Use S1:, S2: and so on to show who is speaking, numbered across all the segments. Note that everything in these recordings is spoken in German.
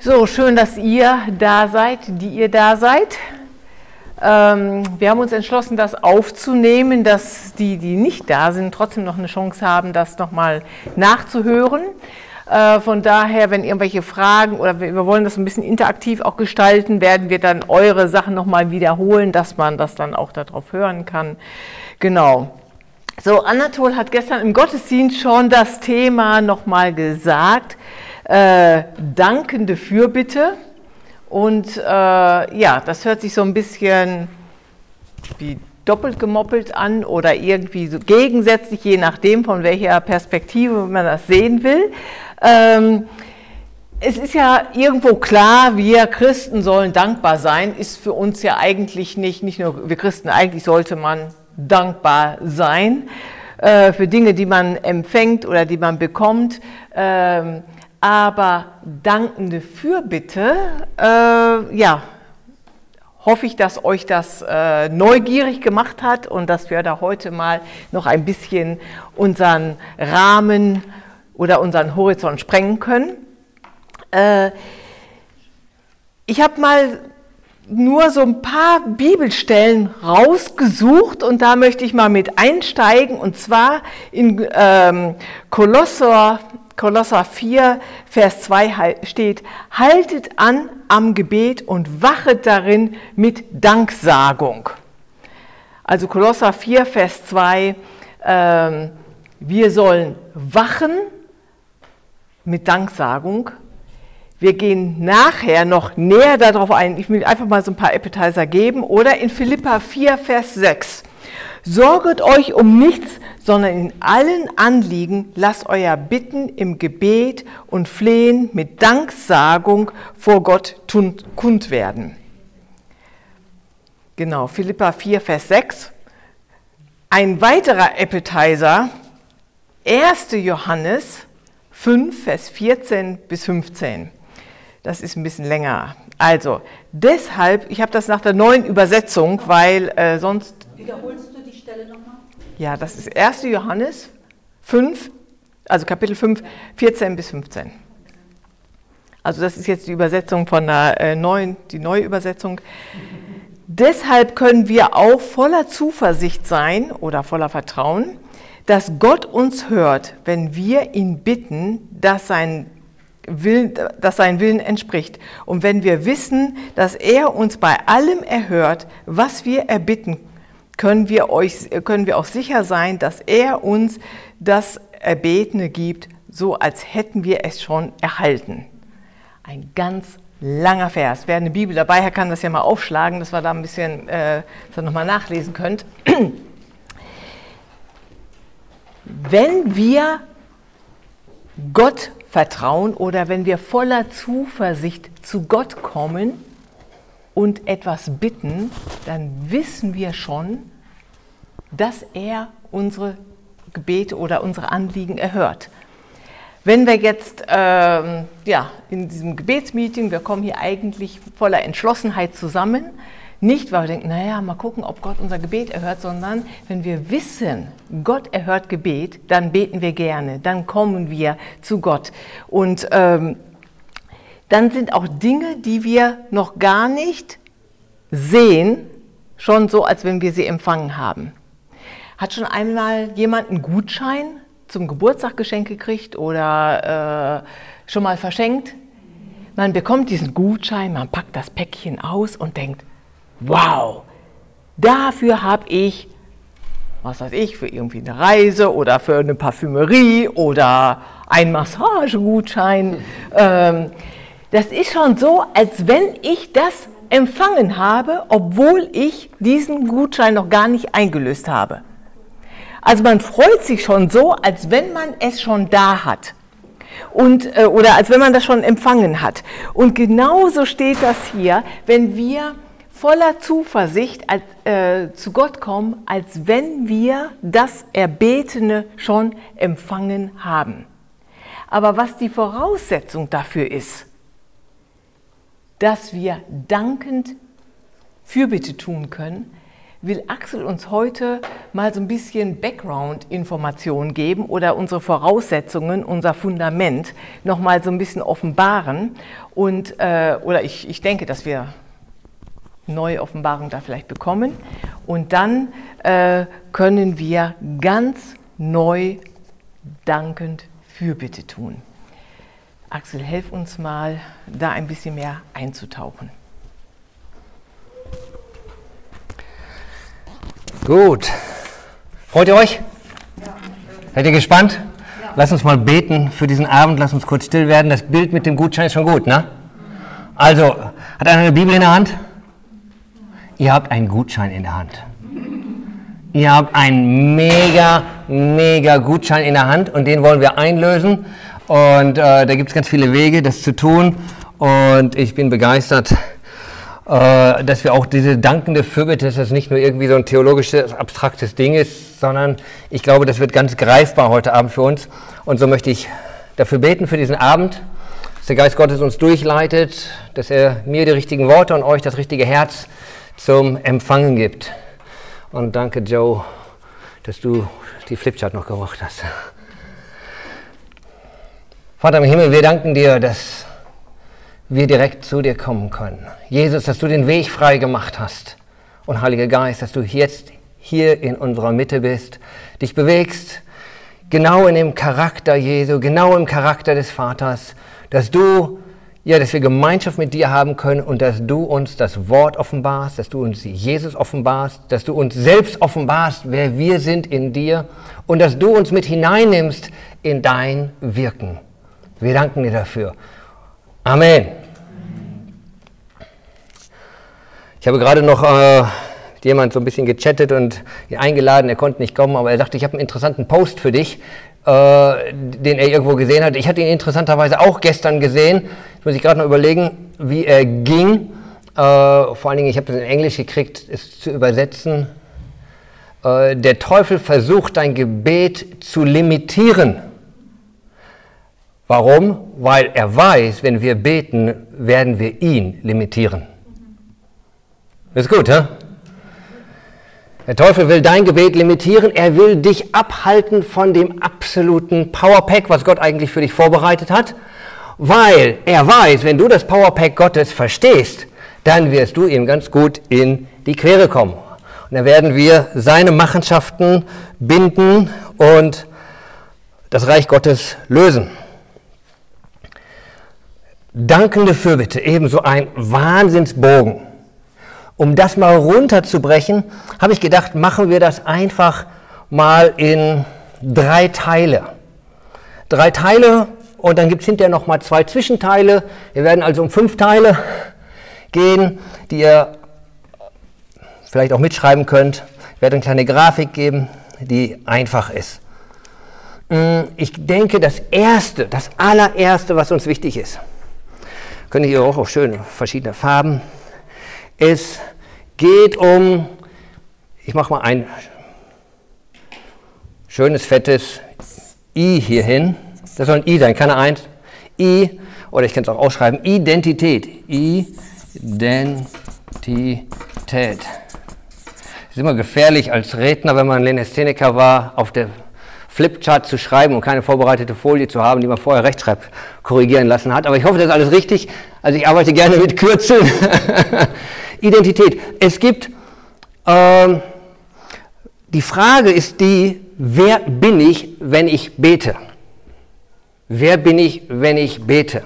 S1: So, schön, dass ihr da seid, die ihr da seid. Ähm, wir haben uns entschlossen, das aufzunehmen, dass die, die nicht da sind, trotzdem noch eine Chance haben, das nochmal nachzuhören. Äh, von daher, wenn irgendwelche Fragen oder wir wollen das ein bisschen interaktiv auch gestalten, werden wir dann eure Sachen nochmal wiederholen, dass man das dann auch darauf hören kann. Genau. So, Anatol hat gestern im Gottesdienst schon das Thema nochmal gesagt äh, dankende Fürbitte. Und äh, ja, das hört sich so ein bisschen wie doppelt gemoppelt an oder irgendwie so gegensätzlich, je nachdem, von welcher Perspektive man das sehen will. Ähm, es ist ja irgendwo klar, wir Christen sollen dankbar sein, ist für uns ja eigentlich nicht, nicht nur wir Christen, eigentlich sollte man dankbar sein äh, für Dinge, die man empfängt oder die man bekommt. Ähm, aber dankende Fürbitte, äh, ja, hoffe ich, dass euch das äh, neugierig gemacht hat und dass wir da heute mal noch ein bisschen unseren Rahmen oder unseren Horizont sprengen können. Äh, ich habe mal nur so ein paar Bibelstellen rausgesucht und da möchte ich mal mit einsteigen und zwar in ähm, Kolosser Kolosser 4, Vers 2 steht, haltet an am Gebet und wachet darin mit Danksagung. Also Kolosser 4, Vers 2, äh, wir sollen wachen mit Danksagung. Wir gehen nachher noch näher darauf ein. Ich will einfach mal so ein paar Appetizer geben. Oder in Philippa 4, Vers 6. Sorget euch um nichts, sondern in allen Anliegen lasst euer Bitten im Gebet und Flehen mit Danksagung vor Gott kund werden. Genau, Philippa 4, Vers 6. Ein weiterer Appetizer, 1. Johannes 5, Vers 14 bis 15. Das ist ein bisschen länger. Also, deshalb, ich habe das nach der neuen Übersetzung, weil äh, sonst. Wiederholst du? Stelle nochmal? Ja, das ist 1. Johannes 5, also Kapitel 5, 14 bis 15. Also das ist jetzt die Übersetzung von der äh, neuen, die neue Übersetzung. Deshalb können wir auch voller Zuversicht sein oder voller Vertrauen, dass Gott uns hört, wenn wir ihn bitten, dass sein Willen, dass sein Willen entspricht. Und wenn wir wissen, dass er uns bei allem erhört, was wir erbitten können wir, euch, können wir auch sicher sein, dass er uns das Erbetene gibt, so als hätten wir es schon erhalten. Ein ganz langer Vers. Wer eine Bibel dabei hat, kann das ja mal aufschlagen, dass wir da ein bisschen äh, nochmal nachlesen könnt. Wenn wir Gott vertrauen oder wenn wir voller Zuversicht zu Gott kommen, und etwas bitten, dann wissen wir schon, dass er unsere Gebete oder unsere Anliegen erhört. Wenn wir jetzt ähm, ja, in diesem Gebetsmeeting, wir kommen hier eigentlich voller Entschlossenheit zusammen, nicht weil wir denken, naja, mal gucken, ob Gott unser Gebet erhört, sondern wenn wir wissen, Gott erhört Gebet, dann beten wir gerne, dann kommen wir zu Gott. Und ähm, dann sind auch Dinge, die wir noch gar nicht sehen, schon so, als wenn wir sie empfangen haben. Hat schon einmal jemand einen Gutschein zum Geburtstag geschenkt gekriegt oder äh, schon mal verschenkt? Man bekommt diesen Gutschein, man packt das Päckchen aus und denkt, wow, dafür habe ich, was weiß ich, für irgendwie eine Reise oder für eine Parfümerie oder einen Massagegutschein. Ähm, das ist schon so, als wenn ich das empfangen habe, obwohl ich diesen Gutschein noch gar nicht eingelöst habe. Also man freut sich schon so, als wenn man es schon da hat. Und, äh, oder als wenn man das schon empfangen hat. Und genauso steht das hier, wenn wir voller Zuversicht als, äh, zu Gott kommen, als wenn wir das Erbetene schon empfangen haben. Aber was die Voraussetzung dafür ist, dass wir dankend Fürbitte tun können, will Axel uns heute mal so ein bisschen Background-Informationen geben oder unsere Voraussetzungen, unser Fundament noch mal so ein bisschen offenbaren. Und, äh, oder ich, ich denke, dass wir neue Offenbarungen da vielleicht bekommen. Und dann äh, können wir ganz neu dankend Fürbitte tun. Axel, helf uns mal, da ein bisschen mehr einzutauchen.
S2: Gut. Freut ihr euch? Ja. Seid ihr gespannt? Ja. Lass uns mal beten für diesen Abend. Lass uns kurz still werden. Das Bild mit dem Gutschein ist schon gut, ne? Also, hat einer eine Bibel in der Hand? Ihr habt einen Gutschein in der Hand. Ihr habt einen mega, mega Gutschein in der Hand und den wollen wir einlösen. Und äh, da gibt es ganz viele Wege, das zu tun. Und ich bin begeistert, äh, dass wir auch diese dankende Fürbitte, dass das nicht nur irgendwie so ein theologisches, abstraktes Ding ist, sondern ich glaube, das wird ganz greifbar heute Abend für uns. Und so möchte ich dafür beten für diesen Abend, dass der Geist Gottes uns durchleitet, dass er mir die richtigen Worte und euch das richtige Herz zum Empfangen gibt. Und danke, Joe, dass du die Flipchart noch gemacht hast. Vater im Himmel, wir danken dir, dass wir direkt zu dir kommen können. Jesus, dass du den Weg frei gemacht hast. Und Heiliger Geist, dass du jetzt hier in unserer Mitte bist, dich bewegst, genau in dem Charakter Jesu, genau im Charakter des Vaters, dass du, ja, dass wir Gemeinschaft mit dir haben können und dass du uns das Wort offenbarst, dass du uns Jesus offenbarst, dass du uns selbst offenbarst, wer wir sind in dir und dass du uns mit hineinnimmst in dein Wirken. Wir danken dir dafür. Amen. Ich habe gerade noch äh, jemand so ein bisschen gechattet und ihn eingeladen, er konnte nicht kommen, aber er sagte, ich habe einen interessanten Post für dich, äh, den er irgendwo gesehen hat. Ich hatte ihn interessanterweise auch gestern gesehen. Jetzt muss ich gerade noch überlegen, wie er ging. Äh, vor allen Dingen, ich habe das in Englisch gekriegt, es zu übersetzen. Äh, der Teufel versucht dein Gebet zu limitieren. Warum? Weil er weiß, wenn wir beten, werden wir ihn limitieren. Ist gut, hä? Der Teufel will dein Gebet limitieren, er will dich abhalten von dem absoluten Powerpack, was Gott eigentlich für dich vorbereitet hat, weil er weiß, wenn du das Powerpack Gottes verstehst, dann wirst du ihm ganz gut in die Quere kommen. Und dann werden wir seine Machenschaften binden und das Reich Gottes lösen. Dankende Fürbitte, ebenso ein Wahnsinnsbogen. Um das mal runterzubrechen, habe ich gedacht, machen wir das einfach mal in drei Teile. Drei Teile und dann gibt es hinterher noch mal zwei Zwischenteile. Wir werden also um fünf Teile gehen, die ihr vielleicht auch mitschreiben könnt. Ich werde eine kleine Grafik geben, die einfach ist. Hm, ich denke, das Erste, das allererste, was uns wichtig ist, könnt ihr hier auch auf schöne verschiedene Farben. Es geht um, ich mache mal ein schönes fettes I hier hin. Das soll ein I sein, keine Eins. I, oder ich kann es auch ausschreiben, Identität. Identität. Es ist immer gefährlich als Redner, wenn man Lenestheneker war, auf der Flipchart zu schreiben und keine vorbereitete Folie zu haben, die man vorher rechtschreibt, korrigieren lassen hat. Aber ich hoffe, das ist alles richtig. Also ich arbeite gerne mit Kürzeln. Identität. Es gibt, ähm, die Frage ist die, wer bin ich, wenn ich bete? Wer bin ich, wenn ich bete?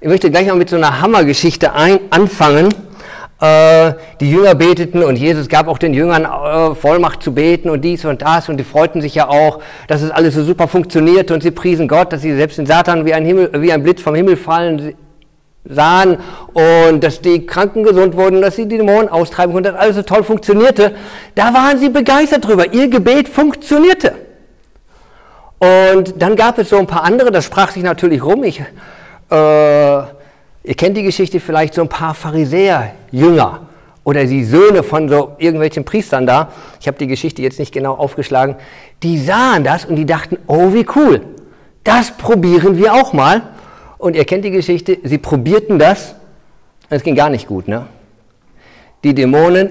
S2: Ich möchte gleich mal mit so einer Hammergeschichte ein, anfangen. Äh, die Jünger beteten und Jesus gab auch den Jüngern äh, Vollmacht zu beten und dies und das und die freuten sich ja auch, dass es alles so super funktionierte und sie priesen Gott, dass sie selbst den Satan wie ein, Himmel, wie ein Blitz vom Himmel fallen sahen und dass die Kranken gesund wurden, dass sie die Dämonen austreiben konnten, dass alles so toll funktionierte. Da waren sie begeistert drüber. Ihr Gebet funktionierte. Und dann gab es so ein paar andere, das sprach sich natürlich rum. Ich äh, Ihr kennt die Geschichte vielleicht so ein paar Pharisäer, Jünger oder die Söhne von so irgendwelchen Priestern da. Ich habe die Geschichte jetzt nicht genau aufgeschlagen. Die sahen das und die dachten, oh wie cool, das probieren wir auch mal. Und ihr kennt die Geschichte, sie probierten das, es ging gar nicht gut. Ne? Die Dämonen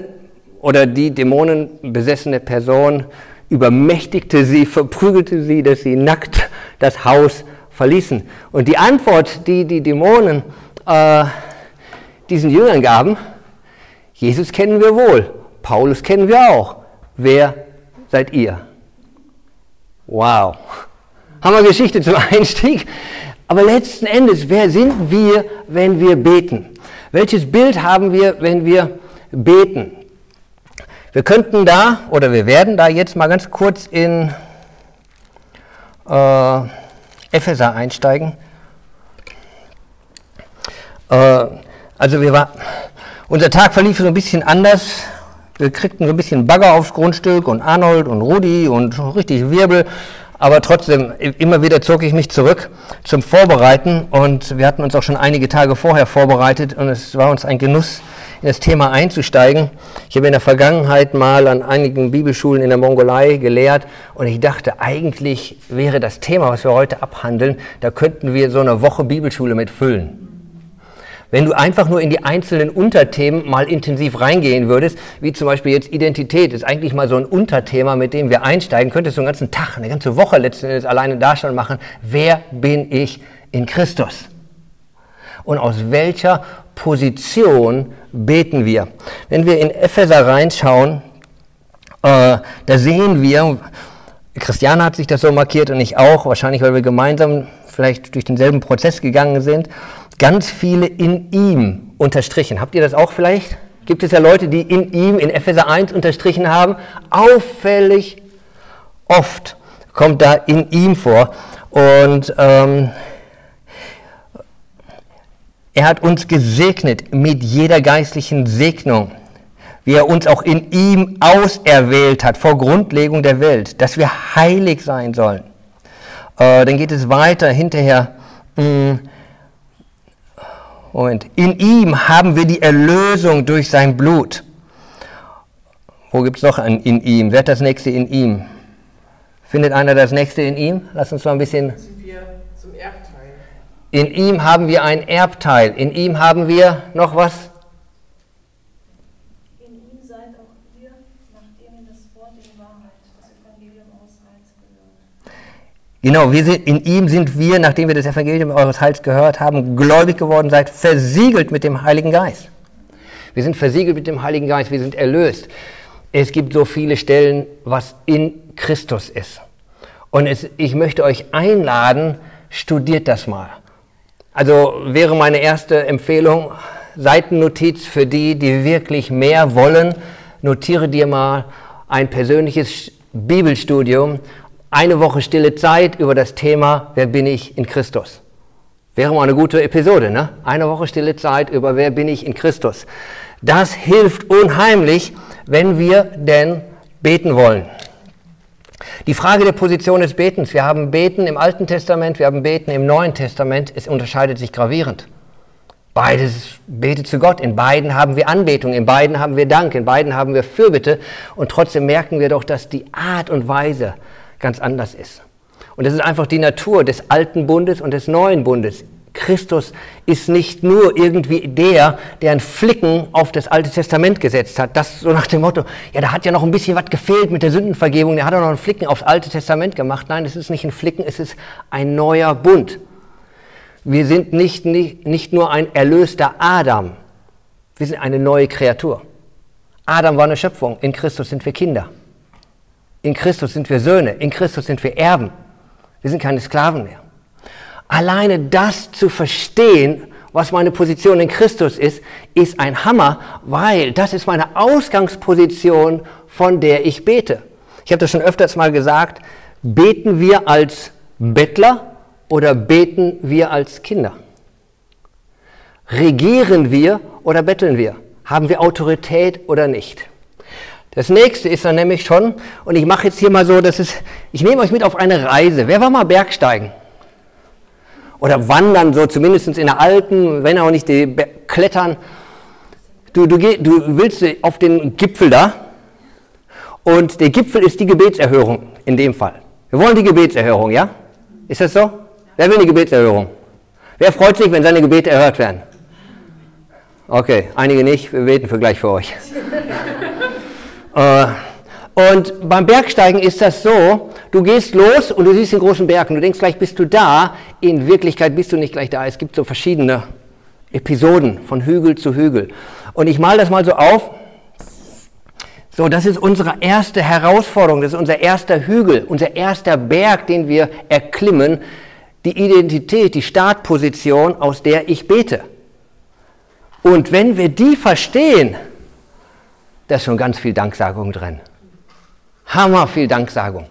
S2: oder die dämonenbesessene Person übermächtigte sie, verprügelte sie, dass sie nackt das Haus verließen. Und die Antwort, die die Dämonen äh, diesen Jüngern gaben, Jesus kennen wir wohl, Paulus kennen wir auch. Wer seid ihr? Wow. Haben wir Geschichte zum Einstieg? Aber letzten Endes, wer sind wir, wenn wir beten? Welches Bild haben wir, wenn wir beten? Wir könnten da, oder wir werden da jetzt mal ganz kurz in äh, Epheser einsteigen. Äh, also wir war, unser Tag verlief so ein bisschen anders. Wir kriegten so ein bisschen Bagger aufs Grundstück und Arnold und Rudi und richtig Wirbel. Aber trotzdem, immer wieder zog ich mich zurück zum Vorbereiten und wir hatten uns auch schon einige Tage vorher vorbereitet und es war uns ein Genuss, in das Thema einzusteigen. Ich habe in der Vergangenheit mal an einigen Bibelschulen in der Mongolei gelehrt und ich dachte, eigentlich wäre das Thema, was wir heute abhandeln, da könnten wir so eine Woche Bibelschule mit füllen. Wenn du einfach nur in die einzelnen Unterthemen mal intensiv reingehen würdest, wie zum Beispiel jetzt Identität, ist eigentlich mal so ein Unterthema, mit dem wir einsteigen, könntest du einen ganzen Tag, eine ganze Woche letzten Endes alleine da schon machen. Wer bin ich in Christus? Und aus welcher Position beten wir? Wenn wir in Epheser reinschauen, äh, da sehen wir, Christiane hat sich das so markiert und ich auch, wahrscheinlich weil wir gemeinsam vielleicht durch denselben Prozess gegangen sind ganz viele in ihm unterstrichen. Habt ihr das auch vielleicht? Gibt es ja Leute, die in ihm, in Epheser 1 unterstrichen haben. Auffällig oft kommt da in ihm vor. Und ähm, er hat uns gesegnet mit jeder geistlichen Segnung, wie er uns auch in ihm auserwählt hat vor Grundlegung der Welt, dass wir heilig sein sollen. Äh, dann geht es weiter hinterher. Mh, hm, und in ihm haben wir die Erlösung durch sein Blut. Wo gibt es noch ein in ihm? Wer hat das nächste in ihm? Findet einer das nächste in ihm? Lass uns mal ein bisschen. In ihm haben wir ein Erbteil. In ihm haben wir noch was? Genau, wir sind, in ihm sind wir, nachdem wir das Evangelium eures Heils gehört haben, gläubig geworden seid, versiegelt mit dem Heiligen Geist. Wir sind versiegelt mit dem Heiligen Geist, wir sind erlöst. Es gibt so viele Stellen, was in Christus ist. Und es, ich möchte euch einladen, studiert das mal. Also wäre meine erste Empfehlung, Seitennotiz für die, die wirklich mehr wollen, notiere dir mal ein persönliches Bibelstudium eine Woche stille Zeit über das Thema, wer bin ich in Christus. Wäre mal eine gute Episode, ne? Eine Woche stille Zeit über wer bin ich in Christus. Das hilft unheimlich, wenn wir denn beten wollen. Die Frage der Position des Betens. Wir haben Beten im Alten Testament, wir haben Beten im Neuen Testament. Es unterscheidet sich gravierend. Beides betet zu Gott. In beiden haben wir Anbetung, in beiden haben wir Dank, in beiden haben wir Fürbitte. Und trotzdem merken wir doch, dass die Art und Weise, ganz anders ist. Und das ist einfach die Natur des alten Bundes und des neuen Bundes. Christus ist nicht nur irgendwie der, der einen Flicken auf das Alte Testament gesetzt hat. Das so nach dem Motto, ja, da hat ja noch ein bisschen was gefehlt mit der Sündenvergebung, der hat auch noch einen Flicken aufs Alte Testament gemacht. Nein, es ist nicht ein Flicken, es ist ein neuer Bund. Wir sind nicht, nicht, nicht nur ein erlöster Adam, wir sind eine neue Kreatur. Adam war eine Schöpfung, in Christus sind wir Kinder. In Christus sind wir Söhne, in Christus sind wir Erben. Wir sind keine Sklaven mehr. Alleine das zu verstehen, was meine Position in Christus ist, ist ein Hammer, weil das ist meine Ausgangsposition, von der ich bete. Ich habe das schon öfters mal gesagt, beten wir als Bettler oder beten wir als Kinder? Regieren wir oder betteln wir? Haben wir Autorität oder nicht? Das nächste ist dann nämlich schon, und ich mache jetzt hier mal so, das ist, ich nehme euch mit auf eine Reise. Wer war mal Bergsteigen? Oder wandern, so zumindest in der Alten, wenn auch nicht die Klettern. Du, du, du willst auf den Gipfel da und der Gipfel ist die Gebetserhörung in dem Fall. Wir wollen die Gebetserhörung, ja? Ist das so? Wer will die Gebetserhörung? Wer freut sich, wenn seine Gebete erhört werden? Okay, einige nicht, wir beten für gleich für euch. Äh, und beim Bergsteigen ist das so, du gehst los und du siehst den großen Berg und du denkst gleich, bist du da. In Wirklichkeit bist du nicht gleich da. Es gibt so verschiedene Episoden von Hügel zu Hügel. Und ich male das mal so auf. So, das ist unsere erste Herausforderung, das ist unser erster Hügel, unser erster Berg, den wir erklimmen, die Identität, die Startposition, aus der ich bete. Und wenn wir die verstehen, da ist schon ganz viel Danksagung drin. Hammer viel Danksagung,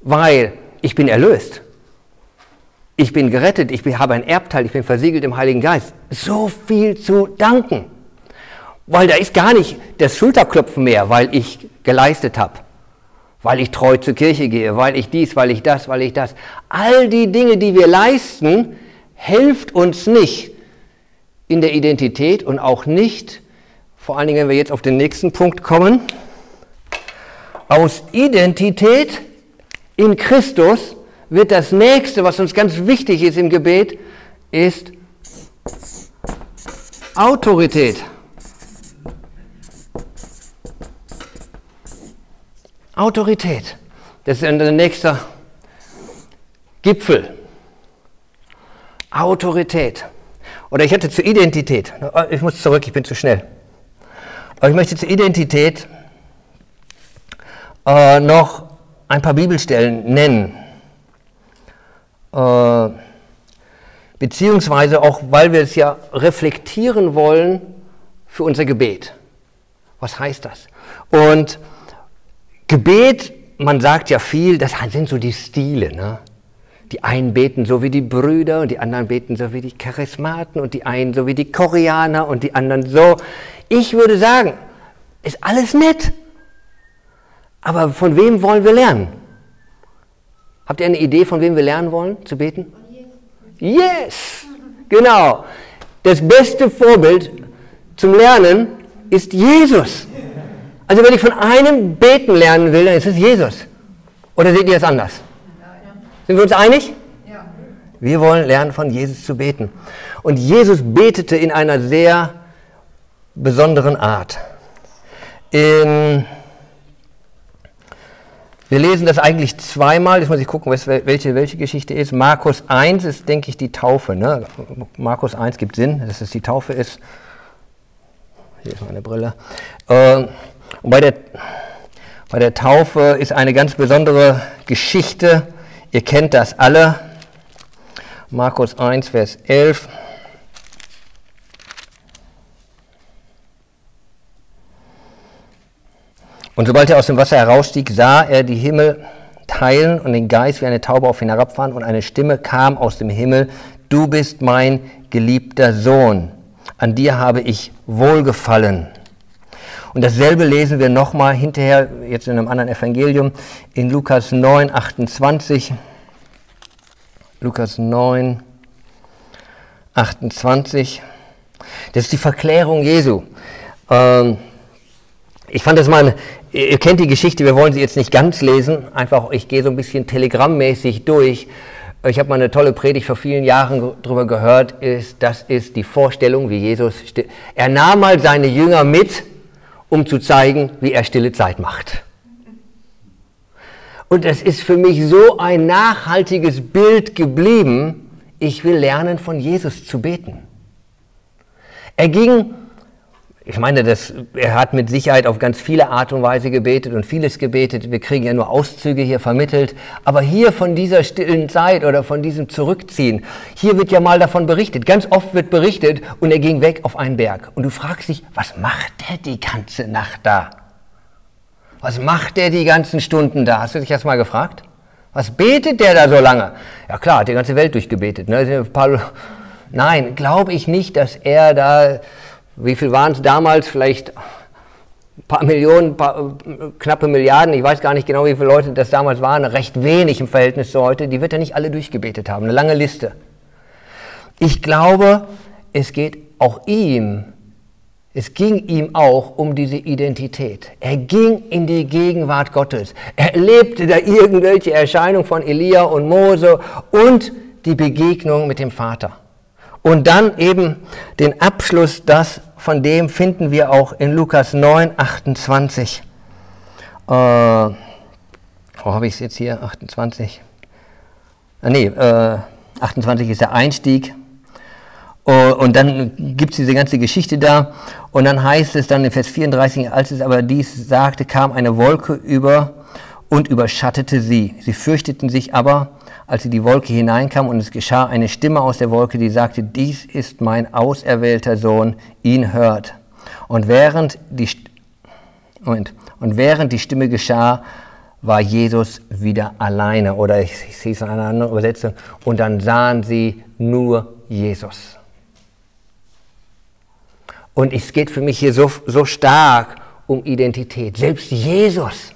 S2: weil ich bin erlöst. Ich bin gerettet, ich habe ein Erbteil, ich bin versiegelt im Heiligen Geist. So viel zu danken. Weil da ist gar nicht das Schulterklopfen mehr, weil ich geleistet habe. Weil ich treu zur Kirche gehe, weil ich dies, weil ich das, weil ich das. All die Dinge, die wir leisten, hilft uns nicht in der Identität und auch nicht, vor allen Dingen, wenn wir jetzt auf den nächsten Punkt kommen, aus Identität in Christus wird das nächste, was uns ganz wichtig ist im Gebet, ist Autorität. Autorität. Das ist der nächste Gipfel. Autorität. Oder ich hätte zur Identität. Ich muss zurück, ich bin zu schnell. Aber ich möchte zur Identität äh, noch ein paar Bibelstellen nennen. Äh, beziehungsweise auch, weil wir es ja reflektieren wollen für unser Gebet. Was heißt das? Und Gebet, man sagt ja viel, das sind so die Stile. Ne? Die einen beten so wie die Brüder und die anderen beten so wie die Charismaten und die einen so wie die Koreaner und die anderen so. Ich würde sagen, ist alles nett. Aber von wem wollen wir lernen? Habt ihr eine Idee, von wem wir lernen wollen zu beten? Yes! Genau. Das beste Vorbild zum Lernen ist Jesus. Also wenn ich von einem beten lernen will, dann ist es Jesus. Oder seht ihr es anders? Sind wir uns einig? Wir wollen lernen, von Jesus zu beten. Und Jesus betete in einer sehr besonderen Art. In wir lesen das eigentlich zweimal, jetzt muss ich gucken, welche, welche Geschichte ist. Markus 1 ist, denke ich, die Taufe. Ne? Markus 1 gibt Sinn, dass es die Taufe ist. Hier ist meine Brille. Ähm, und bei der, bei der Taufe ist eine ganz besondere Geschichte. Ihr kennt das alle. Markus 1, Vers 11. Und sobald er aus dem Wasser herausstieg, sah er die Himmel teilen und den Geist wie eine Taube auf ihn herabfahren und eine Stimme kam aus dem Himmel, du bist mein geliebter Sohn, an dir habe ich wohlgefallen. Und dasselbe lesen wir nochmal hinterher, jetzt in einem anderen Evangelium, in Lukas 9, 28. Lukas 9, 28. Das ist die Verklärung Jesu. Ähm, ich fand das mal Ihr kennt die Geschichte, wir wollen sie jetzt nicht ganz lesen, einfach ich gehe so ein bisschen telegrammmäßig durch. Ich habe mal eine tolle Predigt vor vielen Jahren darüber gehört, ist, das ist die Vorstellung, wie Jesus, er nahm mal seine Jünger mit, um zu zeigen, wie er stille Zeit macht. Und es ist für mich so ein nachhaltiges Bild geblieben, ich will lernen, von Jesus zu beten. Er ging ich meine, das, er hat mit Sicherheit auf ganz viele Art und Weise gebetet und vieles gebetet. Wir kriegen ja nur Auszüge hier vermittelt. Aber hier von dieser stillen Zeit oder von diesem Zurückziehen, hier wird ja mal davon berichtet. Ganz oft wird berichtet und er ging weg auf einen Berg. Und du fragst dich, was macht der die ganze Nacht da? Was macht der die ganzen Stunden da? Hast du dich das mal gefragt? Was betet der da so lange? Ja klar, hat die ganze Welt durchgebetet. Ne? Nein, glaube ich nicht, dass er da wie viel waren es damals? Vielleicht ein paar Millionen, paar, knappe Milliarden. Ich weiß gar nicht genau, wie viele Leute das damals waren. Recht wenig im Verhältnis zu heute. Die wird er nicht alle durchgebetet haben. Eine lange Liste. Ich glaube, es geht auch ihm, es ging ihm auch um diese Identität. Er ging in die Gegenwart Gottes. Er erlebte da irgendwelche Erscheinungen von Elia und Mose und die Begegnung mit dem Vater. Und dann eben den Abschluss, das, von dem finden wir auch in Lukas 9, 28. wo habe ich es jetzt hier? 28. Ah, nee, äh, 28 ist der Einstieg. Oh, und dann gibt es diese ganze Geschichte da. Und dann heißt es dann in Vers 34, als es aber dies sagte, kam eine Wolke über und überschattete sie. Sie fürchteten sich aber, als sie die Wolke hineinkam und es geschah eine Stimme aus der Wolke, die sagte, dies ist mein auserwählter Sohn, ihn hört. Und während die, Moment, und während die Stimme geschah, war Jesus wieder alleine. Oder ich, ich sehe es in einer anderen Übersetzung. Und dann sahen sie nur Jesus. Und es geht für mich hier so, so stark um Identität. Selbst Jesus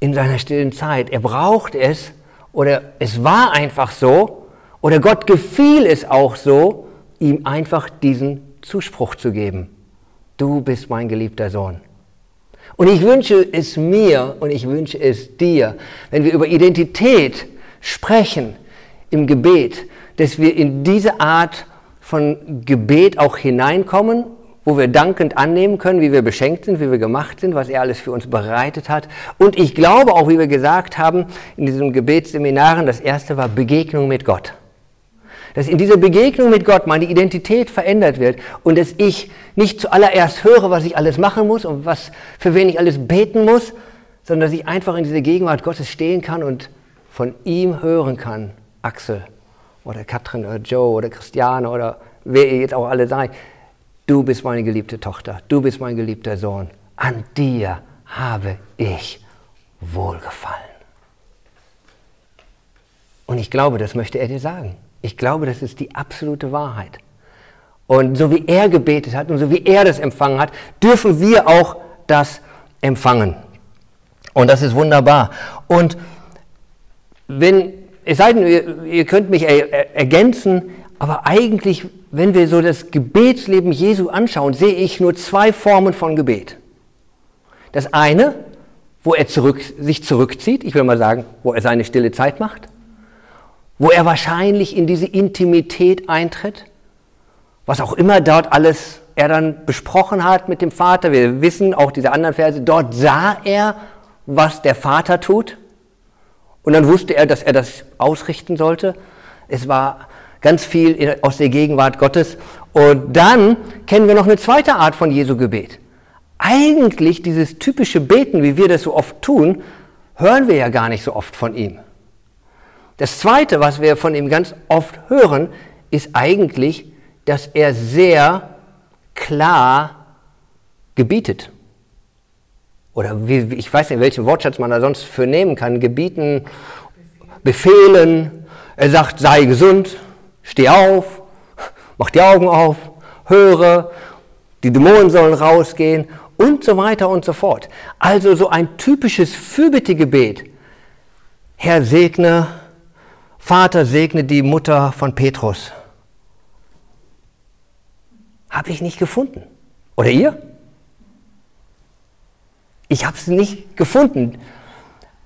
S2: in seiner stillen Zeit, er braucht es oder es war einfach so oder Gott gefiel es auch so, ihm einfach diesen Zuspruch zu geben. Du bist mein geliebter Sohn. Und ich wünsche es mir und ich wünsche es dir, wenn wir über Identität sprechen im Gebet, dass wir in diese Art von Gebet auch hineinkommen, wo wir dankend annehmen können, wie wir beschenkt sind, wie wir gemacht sind, was er alles für uns bereitet hat. Und ich glaube auch, wie wir gesagt haben in diesen Gebetsseminaren, das erste war Begegnung mit Gott. Dass in dieser Begegnung mit Gott meine Identität verändert wird und dass ich nicht zuallererst höre, was ich alles machen muss und was, für wen ich alles beten muss, sondern dass ich einfach in dieser Gegenwart Gottes stehen kann und von ihm hören kann. Axel oder Katrin oder Joe oder Christiane oder wer ihr jetzt auch alle seid. Du bist meine geliebte Tochter, du bist mein geliebter Sohn. An dir habe ich wohlgefallen. Und ich glaube, das möchte er dir sagen. Ich glaube, das ist die absolute Wahrheit. Und so wie er gebetet hat und so wie er das empfangen hat, dürfen wir auch das empfangen. Und das ist wunderbar. Und wenn, es sei denn, ihr, ihr könnt mich er, ergänzen, aber eigentlich, wenn wir so das Gebetsleben Jesu anschauen, sehe ich nur zwei Formen von Gebet. Das eine, wo er zurück, sich zurückzieht, ich will mal sagen, wo er seine stille Zeit macht wo er wahrscheinlich in diese Intimität eintritt, was auch immer dort alles er dann besprochen hat mit dem Vater. Wir wissen auch diese anderen Verse, dort sah er, was der Vater tut und dann wusste er, dass er das ausrichten sollte. Es war ganz viel aus der Gegenwart Gottes. Und dann kennen wir noch eine zweite Art von Jesu Gebet. Eigentlich dieses typische Beten, wie wir das so oft tun, hören wir ja gar nicht so oft von ihm. Das Zweite, was wir von ihm ganz oft hören, ist eigentlich, dass er sehr klar gebietet. Oder wie, ich weiß nicht, welchen Wortschatz man da sonst für nehmen kann. Gebieten, befehlen. Er sagt, sei gesund, steh auf, mach die Augen auf, höre, die Dämonen sollen rausgehen und so weiter und so fort. Also so ein typisches Fürbittegebet. Herr segne Vater, segne die Mutter von Petrus. Habe ich nicht gefunden. Oder ihr? Ich habe es nicht gefunden.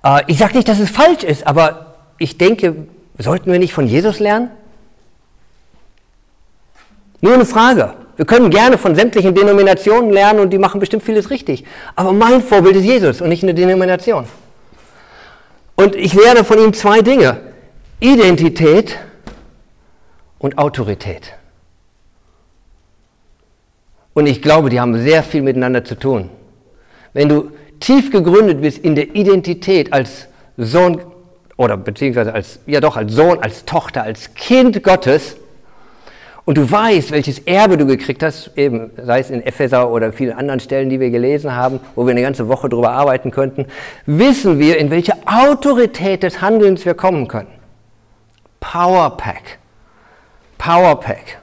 S2: Äh, ich sage nicht, dass es falsch ist, aber ich denke, sollten wir nicht von Jesus lernen? Nur eine Frage. Wir können gerne von sämtlichen Denominationen lernen und die machen bestimmt vieles richtig. Aber mein Vorbild ist Jesus und nicht eine Denomination. Und ich lerne von ihm zwei Dinge. Identität und Autorität. Und ich glaube, die haben sehr viel miteinander zu tun. Wenn du tief gegründet bist in der Identität als Sohn oder beziehungsweise als, ja doch, als Sohn, als Tochter, als Kind Gottes, und du weißt, welches Erbe du gekriegt hast, eben sei es in Epheser oder vielen anderen Stellen, die wir gelesen haben, wo wir eine ganze Woche drüber arbeiten könnten, wissen wir, in welche Autorität des Handelns wir kommen können. Powerpack. Powerpack.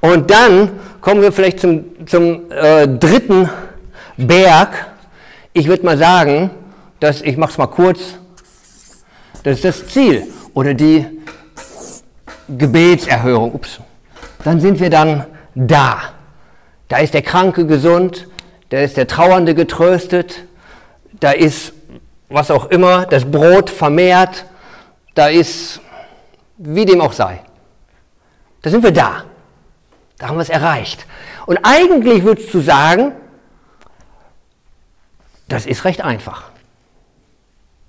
S2: Und dann kommen wir vielleicht zum, zum äh, dritten Berg. Ich würde mal sagen, dass, ich mache es mal kurz, das ist das Ziel oder die Gebetserhörung. Ups. Dann sind wir dann da. Da ist der Kranke gesund, da ist der Trauernde getröstet, da ist was auch immer, das Brot vermehrt, da ist wie dem auch sei. Da sind wir da. Da haben wir es erreicht. Und eigentlich würdest du sagen, Das ist recht einfach.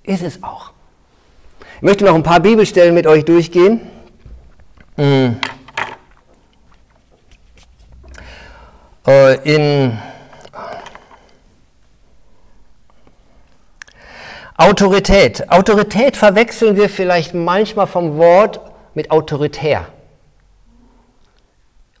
S2: Ist es auch. Ich möchte noch ein paar Bibelstellen mit euch durchgehen. Hm. Äh, in Autorität. Autorität verwechseln wir vielleicht manchmal vom Wort mit autoritär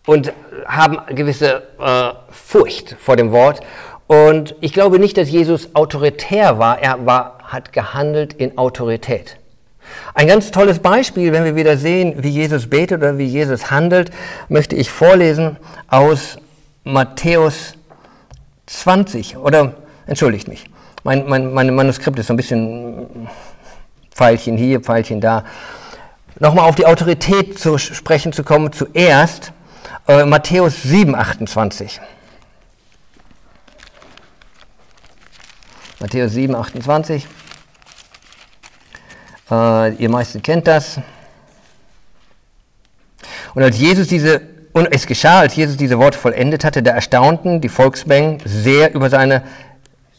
S2: und haben gewisse äh, Furcht vor dem Wort. Und ich glaube nicht, dass Jesus autoritär war, er war, hat gehandelt in Autorität. Ein ganz tolles Beispiel, wenn wir wieder sehen, wie Jesus betet oder wie Jesus handelt, möchte ich vorlesen aus Matthäus 20 oder entschuldigt mich, mein, mein, mein Manuskript ist so ein bisschen Pfeilchen hier, Pfeilchen da. Nochmal auf die Autorität zu sprechen zu kommen, zuerst äh, Matthäus 7, 28. Matthäus 7, 28. Äh, ihr meisten kennt das. Und als Jesus diese, und es geschah, als Jesus diese Worte vollendet hatte, da erstaunten die Volksmengen sehr über seine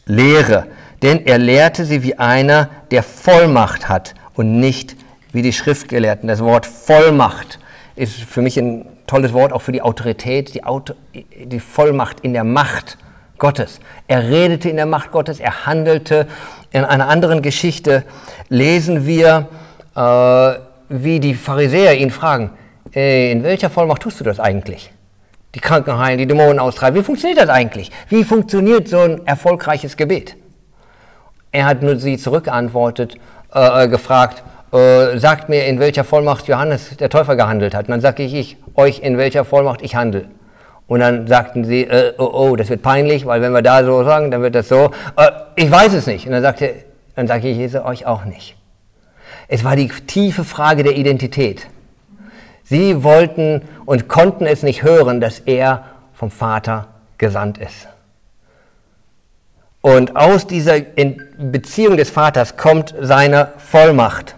S2: Lehre, denn er lehrte sie wie einer, der Vollmacht hat und nicht wie die Schriftgelehrten. Das Wort Vollmacht ist für mich ein tolles Wort auch für die Autorität, die, Auto, die Vollmacht in der Macht Gottes. Er redete in der Macht Gottes, er handelte. In einer anderen Geschichte lesen wir, äh, wie die Pharisäer ihn fragen, in welcher Vollmacht tust du das eigentlich? Die Kranken heilen, die Dämonen austreiben. Wie funktioniert das eigentlich? Wie funktioniert so ein erfolgreiches Gebet? Er hat nur sie zurückgeantwortet, äh, gefragt, äh, sagt mir, in welcher Vollmacht Johannes der Täufer gehandelt hat. Und dann sage ich, ich euch, in welcher Vollmacht ich handle. Und dann sagten sie, äh, oh, oh, das wird peinlich, weil wenn wir da so sagen, dann wird das so. Äh, ich weiß es nicht. Und dann sagte, dann sage ich Jesus euch auch nicht. Es war die tiefe Frage der Identität. Sie wollten und konnten es nicht hören, dass er vom Vater gesandt ist. Und aus dieser Beziehung des Vaters kommt seine Vollmacht.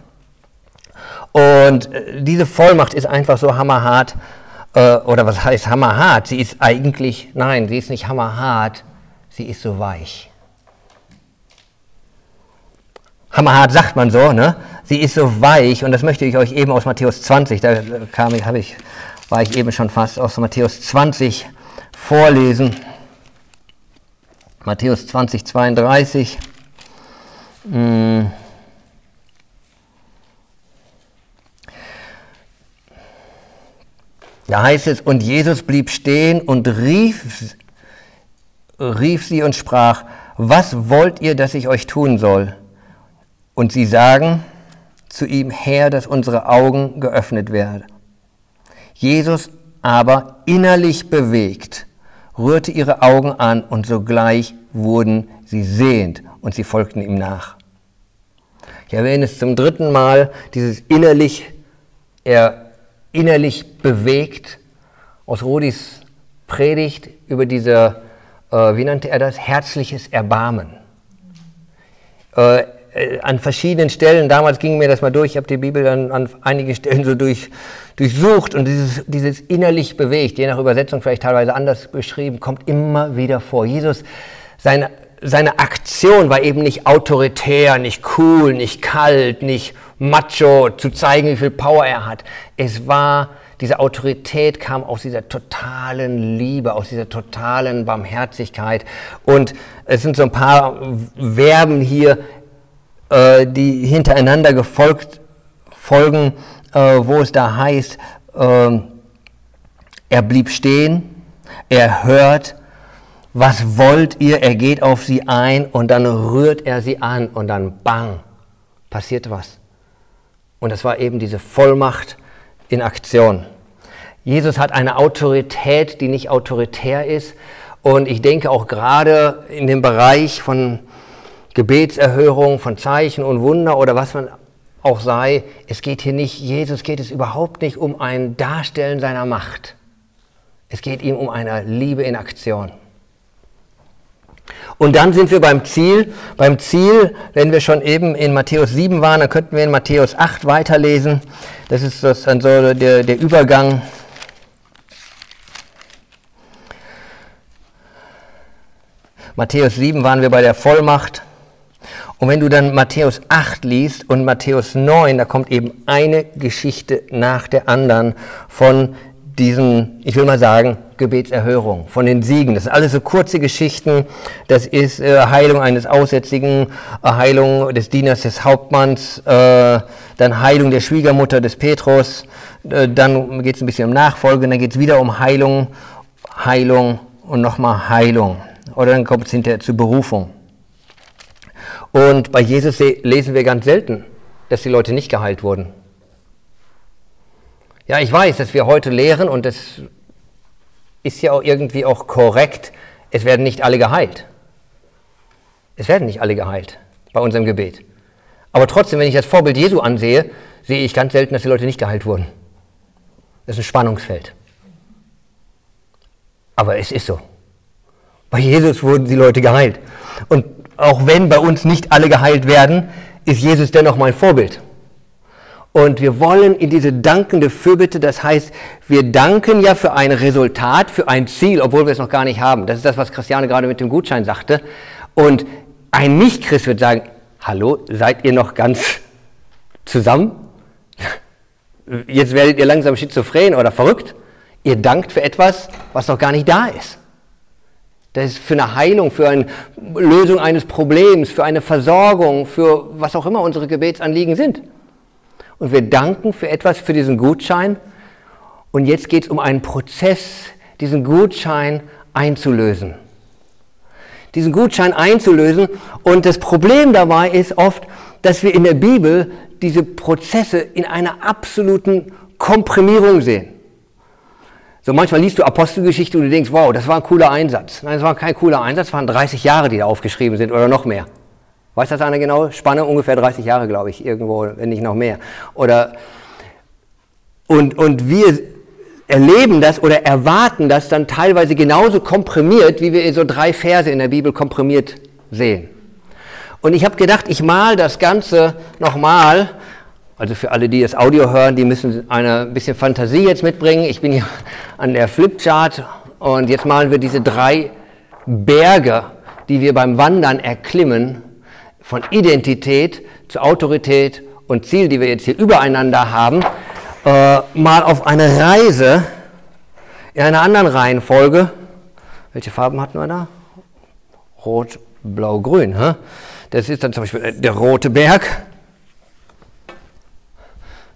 S2: Und äh, diese Vollmacht ist einfach so hammerhart, äh, oder was heißt hammerhart? Sie ist eigentlich, nein, sie ist nicht hammerhart, sie ist so weich. Hammerhart sagt man so, ne? Sie ist so weich und das möchte ich euch eben aus Matthäus 20, da kam ich, ich, war ich eben schon fast aus Matthäus 20 vorlesen. Matthäus 20, 32. Hm. Da heißt es, und Jesus blieb stehen und rief, rief sie und sprach, was wollt ihr, dass ich euch tun soll? Und sie sagen zu ihm, Herr, dass unsere Augen geöffnet werden. Jesus aber innerlich bewegt, rührte ihre Augen an und sogleich wurden sie sehend und sie folgten ihm nach. Ich erwähne es zum dritten Mal, dieses innerlich, er innerlich bewegt aus Rodis Predigt über diese, äh, wie nannte er das, herzliches Erbarmen. Äh, äh, an verschiedenen Stellen, damals ging mir das mal durch, ich habe die Bibel dann an einigen Stellen so durch, durchsucht und dieses, dieses innerlich bewegt, je nach Übersetzung vielleicht teilweise anders beschrieben, kommt immer wieder vor. Jesus, seine, seine Aktion war eben nicht autoritär, nicht cool, nicht kalt, nicht macho, zu zeigen, wie viel Power er hat. Es war, diese Autorität kam aus dieser totalen Liebe, aus dieser totalen Barmherzigkeit. Und es sind so ein paar Verben hier, äh, die hintereinander gefolgt folgen, äh, wo es da heißt, äh, er blieb stehen, er hört, was wollt ihr? Er geht auf sie ein und dann rührt er sie an und dann bang, passiert was. Und das war eben diese Vollmacht in Aktion. Jesus hat eine Autorität, die nicht autoritär ist. Und ich denke auch gerade in dem Bereich von Gebetserhörung, von Zeichen und Wunder oder was man auch sei, es geht hier nicht, Jesus geht es überhaupt nicht um ein Darstellen seiner Macht. Es geht ihm um eine Liebe in Aktion. Und dann sind wir beim Ziel. Beim Ziel, wenn wir schon eben in Matthäus 7 waren, dann könnten wir in Matthäus 8 weiterlesen. Das ist das dann so der, der Übergang. Matthäus 7 waren wir bei der Vollmacht. Und wenn du dann Matthäus 8 liest und Matthäus 9, da kommt eben eine Geschichte nach der anderen von diesen, ich will mal sagen, Gebetserhörung, von den Siegen. Das sind alles so kurze Geschichten. Das ist äh, Heilung eines Aussätzigen, äh, Heilung des Dieners des Hauptmanns, äh, dann Heilung der Schwiegermutter des Petrus. Äh, dann geht es ein bisschen um Nachfolge, dann geht es wieder um Heilung, Heilung und nochmal Heilung. Oder dann kommt es hinterher zur Berufung. Und bei Jesus lesen wir ganz selten, dass die Leute nicht geheilt wurden. Ja, ich weiß, dass wir heute lehren und das ist ja auch irgendwie auch korrekt, es werden nicht alle geheilt. Es werden nicht alle geheilt bei unserem Gebet. Aber trotzdem, wenn ich das Vorbild Jesu ansehe, sehe ich ganz selten, dass die Leute nicht geheilt wurden. Das ist ein Spannungsfeld. Aber es ist so. Bei Jesus wurden die Leute geheilt. Und auch wenn bei uns nicht alle geheilt werden, ist Jesus dennoch mein Vorbild. Und wir wollen in diese dankende Fürbitte, das heißt, wir danken ja für ein Resultat, für ein Ziel, obwohl wir es noch gar nicht haben. Das ist das, was Christiane gerade mit dem Gutschein sagte. Und ein Nicht-Christ wird sagen, hallo, seid ihr noch ganz zusammen? Jetzt werdet ihr langsam schizophren oder verrückt. Ihr dankt für etwas, was noch gar nicht da ist. Das ist für eine Heilung, für eine Lösung eines Problems, für eine Versorgung, für was auch immer unsere Gebetsanliegen sind. Und wir danken für etwas, für diesen Gutschein. Und jetzt geht es um einen Prozess, diesen Gutschein einzulösen. Diesen Gutschein einzulösen. Und das Problem dabei ist oft, dass wir in der Bibel diese Prozesse in einer absoluten Komprimierung sehen. So manchmal liest du Apostelgeschichte und du denkst, wow, das war ein cooler Einsatz. Nein, es war kein cooler Einsatz, es waren 30 Jahre, die da aufgeschrieben sind oder noch mehr. Weiß das einer genau? Spanne ungefähr 30 Jahre, glaube ich, irgendwo, wenn nicht noch mehr. Oder, und, und wir erleben das oder erwarten das dann teilweise genauso komprimiert, wie wir so drei Verse in der Bibel komprimiert sehen. Und ich habe gedacht, ich mal das Ganze nochmal also für alle, die das Audio hören, die müssen ein bisschen Fantasie jetzt mitbringen. Ich bin hier an der Flipchart und jetzt malen wir diese drei Berge, die wir beim Wandern erklimmen, von Identität zu Autorität und Ziel, die wir jetzt hier übereinander haben, äh, mal auf eine Reise in einer anderen Reihenfolge. Welche Farben hatten wir da? Rot, Blau, Grün. Hä? Das ist dann zum Beispiel der rote Berg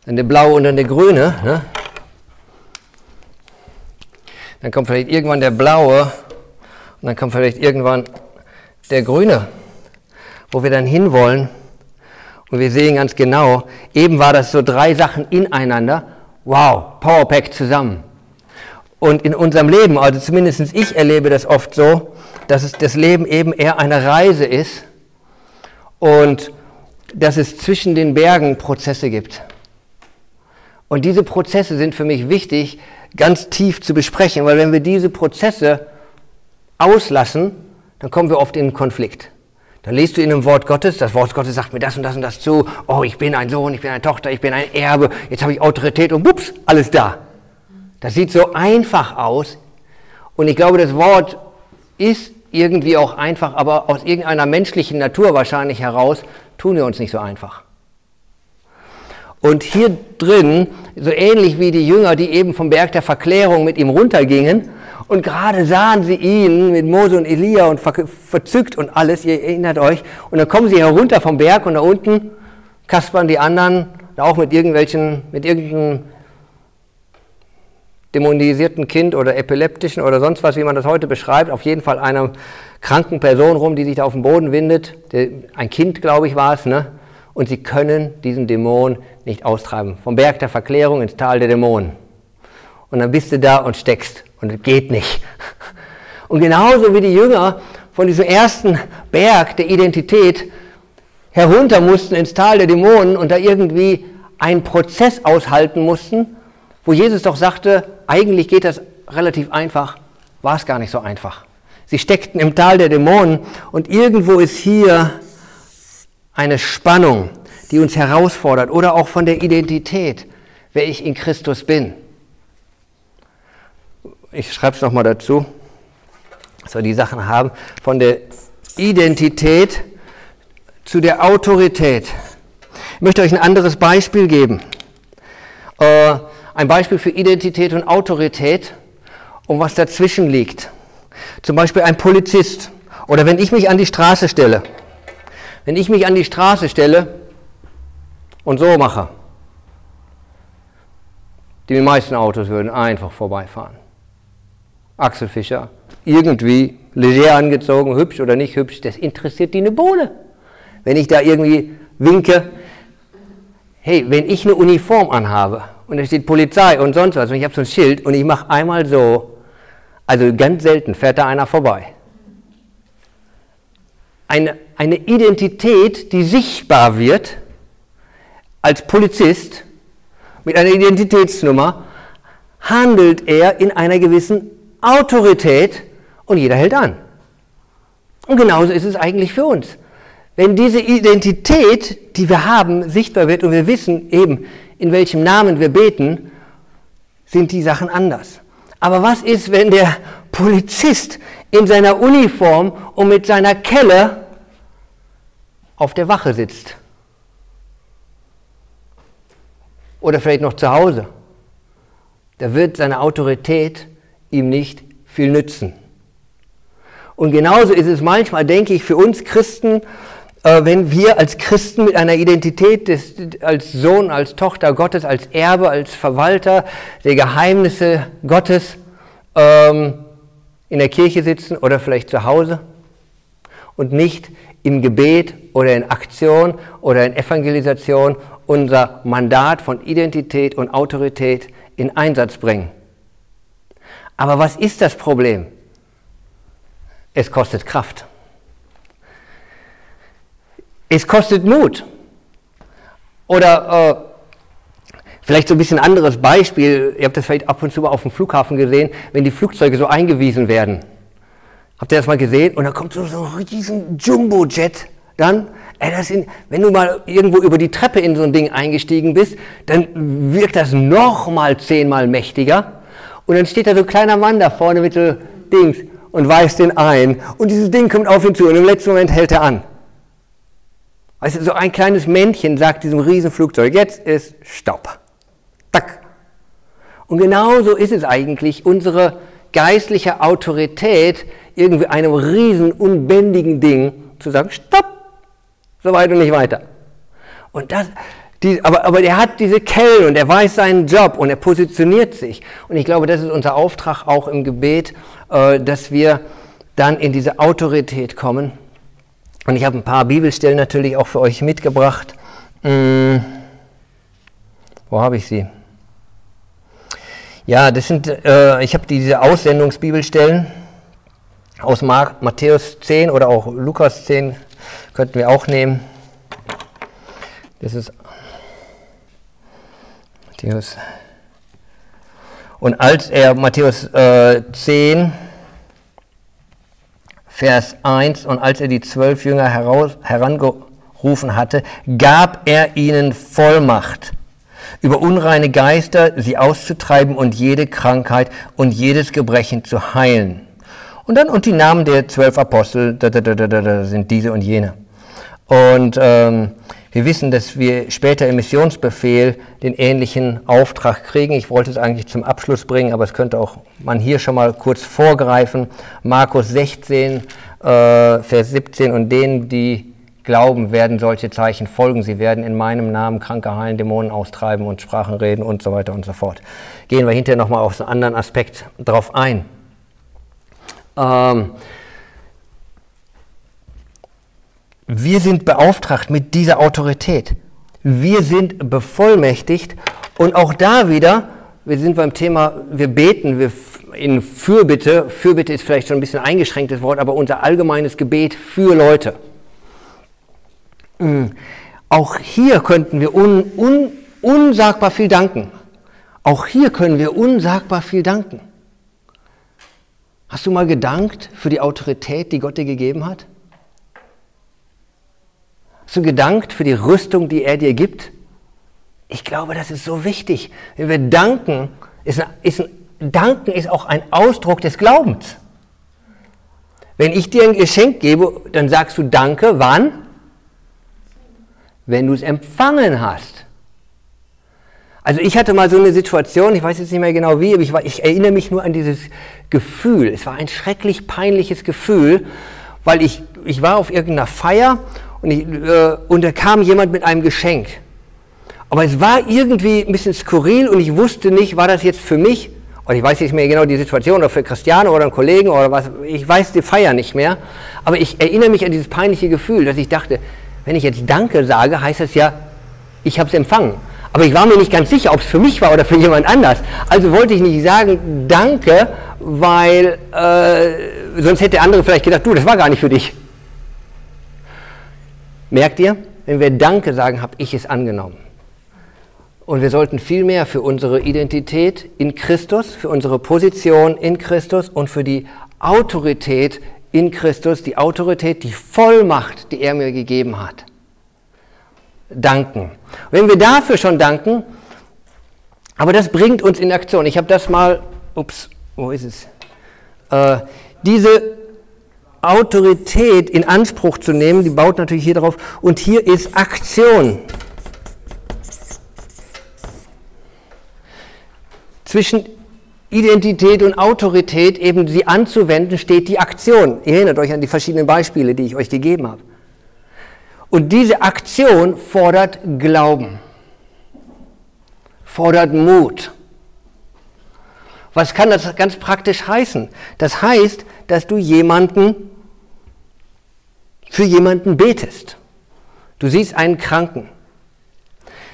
S2: dann der blaue und dann der grüne. Ne? Dann kommt vielleicht irgendwann der blaue und dann kommt vielleicht irgendwann der grüne, wo wir dann hinwollen. Und wir sehen ganz genau, eben war das so drei Sachen ineinander. Wow, Powerpack zusammen. Und in unserem Leben, also zumindest ich erlebe das oft so, dass es das Leben eben eher eine Reise ist und dass es zwischen den Bergen Prozesse gibt. Und diese Prozesse sind für mich wichtig, ganz tief zu besprechen, weil wenn wir diese Prozesse auslassen, dann kommen wir oft in einen Konflikt. Dann liest du in einem Wort Gottes, das Wort Gottes sagt mir das und das und das zu, oh, ich bin ein Sohn, ich bin eine Tochter, ich bin ein Erbe, jetzt habe ich Autorität und bups, alles da. Das sieht so einfach aus und ich glaube, das Wort ist irgendwie auch einfach, aber aus irgendeiner menschlichen Natur wahrscheinlich heraus tun wir uns nicht so einfach. Und hier drin, so ähnlich wie die Jünger, die eben vom Berg der Verklärung mit ihm runtergingen, und gerade sahen sie ihn mit Mose und Elia und verzückt und alles, ihr erinnert euch, und dann kommen sie herunter vom Berg und da unten kaspern die anderen auch mit irgendwelchen, mit irgendeinem dämonisierten Kind oder epileptischen oder sonst was, wie man das heute beschreibt, auf jeden Fall einer kranken Person rum, die sich da auf dem Boden windet. Ein Kind, glaube ich, war es, ne? Und sie können diesen Dämon nicht austreiben. Vom Berg der Verklärung ins Tal der Dämonen. Und dann bist du da und steckst und es geht nicht. Und genauso wie die Jünger von diesem ersten Berg der Identität herunter mussten ins Tal der Dämonen und da irgendwie einen Prozess aushalten mussten, wo Jesus doch sagte, eigentlich geht das relativ einfach, war es gar nicht so einfach. Sie steckten im Tal der Dämonen und irgendwo ist hier eine Spannung, die uns herausfordert oder auch von der Identität, wer ich in Christus bin. Ich schreibe es nochmal dazu. dass wir die Sachen haben, von der Identität zu der Autorität. Ich möchte euch ein anderes Beispiel geben. Äh, ein Beispiel für Identität und Autorität und was dazwischen liegt. Zum Beispiel ein Polizist. Oder wenn ich mich an die Straße stelle. Wenn ich mich an die Straße stelle und so mache, die meisten Autos würden einfach vorbeifahren. Axel Fischer, irgendwie leger angezogen, hübsch oder nicht hübsch, das interessiert die eine Bohne. Wenn ich da irgendwie winke, hey, wenn ich eine Uniform anhabe und da steht Polizei und sonst was und ich habe so ein Schild und ich mache einmal so, also ganz selten fährt da einer vorbei. Eine, eine Identität, die sichtbar wird als Polizist mit einer Identitätsnummer, handelt er in einer gewissen Autorität und jeder hält an. Und genauso ist es eigentlich für uns. Wenn diese Identität, die wir haben, sichtbar wird und wir wissen eben, in welchem Namen wir beten, sind die Sachen anders. Aber was ist, wenn der Polizist in seiner Uniform und mit seiner Kelle auf der Wache sitzt? Oder vielleicht noch zu Hause? Da wird seine Autorität ihm nicht viel nützen. Und genauso ist es manchmal, denke ich, für uns Christen, äh, wenn wir als Christen mit einer Identität des, als Sohn, als Tochter Gottes, als Erbe, als Verwalter der Geheimnisse Gottes ähm, in der Kirche sitzen oder vielleicht zu Hause und nicht im Gebet oder in Aktion oder in Evangelisation unser Mandat von Identität und Autorität in Einsatz bringen. Aber was ist das Problem? Es kostet Kraft. Es kostet Mut. Oder äh, vielleicht so ein bisschen anderes Beispiel, ihr habt das vielleicht ab und zu mal auf dem Flughafen gesehen, wenn die Flugzeuge so eingewiesen werden. Habt ihr das mal gesehen? Und da kommt so, so ein riesen Jumbo-Jet dann. Ey, in, wenn du mal irgendwo über die Treppe in so ein Ding eingestiegen bist, dann wirkt das noch mal zehnmal mächtiger. Und dann steht da so ein kleiner Mann da vorne mit so Dings und weist den ein. Und dieses Ding kommt auf ihn zu und im letzten Moment hält er an. Weißt du, so ein kleines Männchen sagt diesem Riesenflugzeug, jetzt ist Stopp. Tack. Und genauso ist es eigentlich, unsere geistliche Autorität irgendwie einem riesen unbändigen Ding zu sagen, Stopp, so weit und nicht weiter. Und das, die, aber, aber er hat diese Kellen und er weiß seinen Job und er positioniert sich. Und ich glaube, das ist unser Auftrag auch im Gebet, äh, dass wir dann in diese Autorität kommen und ich habe ein paar Bibelstellen natürlich auch für euch mitgebracht. Hm, wo habe ich sie? Ja, das sind, äh, ich habe diese Aussendungsbibelstellen aus Matthäus 10 oder auch Lukas 10, könnten wir auch nehmen. Das ist Matthäus. Und als er Matthäus äh, 10, Vers 1, und als er die zwölf Jünger heraus, herangerufen hatte, gab er ihnen Vollmacht, über unreine Geister sie auszutreiben und jede Krankheit und jedes Gebrechen zu heilen. Und dann, und die Namen der zwölf Apostel, da, da, da, sind diese und jene. Und ähm, wir wissen, dass wir später im Missionsbefehl den ähnlichen Auftrag kriegen. Ich wollte es eigentlich zum Abschluss bringen, aber es könnte auch man hier schon mal kurz vorgreifen. Markus 16, äh, Vers 17 und denen, die glauben, werden solche Zeichen folgen. Sie werden in meinem Namen Kranke heilen, Dämonen austreiben und Sprachen reden und so weiter und so fort. Gehen wir hinterher nochmal auf einen anderen Aspekt drauf ein. Ähm, Wir sind beauftragt mit dieser Autorität. Wir sind bevollmächtigt und auch da wieder, wir sind beim Thema, wir beten, wir in Fürbitte, Fürbitte ist vielleicht schon ein bisschen eingeschränktes Wort, aber unser allgemeines Gebet für Leute. Hm. Auch hier könnten wir un, un, unsagbar viel danken. Auch hier können wir unsagbar viel danken. Hast du mal gedankt für die Autorität, die Gott dir gegeben hat? Hast du gedankt für die Rüstung, die er dir gibt? Ich glaube, das ist so wichtig. Wenn wir danken, ist, ist Danken ist auch ein Ausdruck des Glaubens. Wenn ich dir ein Geschenk gebe, dann sagst du Danke, wann? Wenn du es empfangen hast. Also ich hatte mal so eine Situation, ich weiß jetzt nicht mehr genau wie, aber ich, war, ich erinnere mich nur an dieses Gefühl. Es war ein schrecklich peinliches Gefühl, weil ich, ich war auf irgendeiner Feier und, ich, äh, und da kam jemand mit einem Geschenk. Aber es war irgendwie ein bisschen skurril und ich wusste nicht, war das jetzt für mich, oder ich weiß nicht mehr genau die Situation, oder für Christiane oder einen Kollegen oder was, ich weiß die Feier nicht mehr, aber ich erinnere mich an dieses peinliche Gefühl, dass ich dachte, wenn ich jetzt Danke sage, heißt das ja, ich habe es empfangen. Aber ich war mir nicht ganz sicher, ob es für mich war oder für jemand anders. Also wollte ich nicht sagen Danke, weil äh, sonst hätte der andere vielleicht gedacht, du, das war gar nicht für dich. Merkt ihr, wenn wir Danke sagen, habe ich es angenommen. Und wir sollten viel mehr für unsere Identität in Christus, für unsere Position in Christus und für die Autorität in Christus, die Autorität, die Vollmacht, die er mir gegeben hat, danken. Wenn wir dafür schon danken, aber das bringt uns in Aktion. Ich habe das mal, ups, wo ist es? Äh, diese Autorität in Anspruch zu nehmen, die baut natürlich hier drauf. Und hier ist Aktion. Zwischen Identität und Autorität eben sie anzuwenden, steht die Aktion. Ihr erinnert euch an die verschiedenen Beispiele, die ich euch gegeben habe. Und diese Aktion fordert Glauben, fordert Mut. Was kann das ganz praktisch heißen? Das heißt, dass du jemanden für jemanden betest. Du siehst einen Kranken.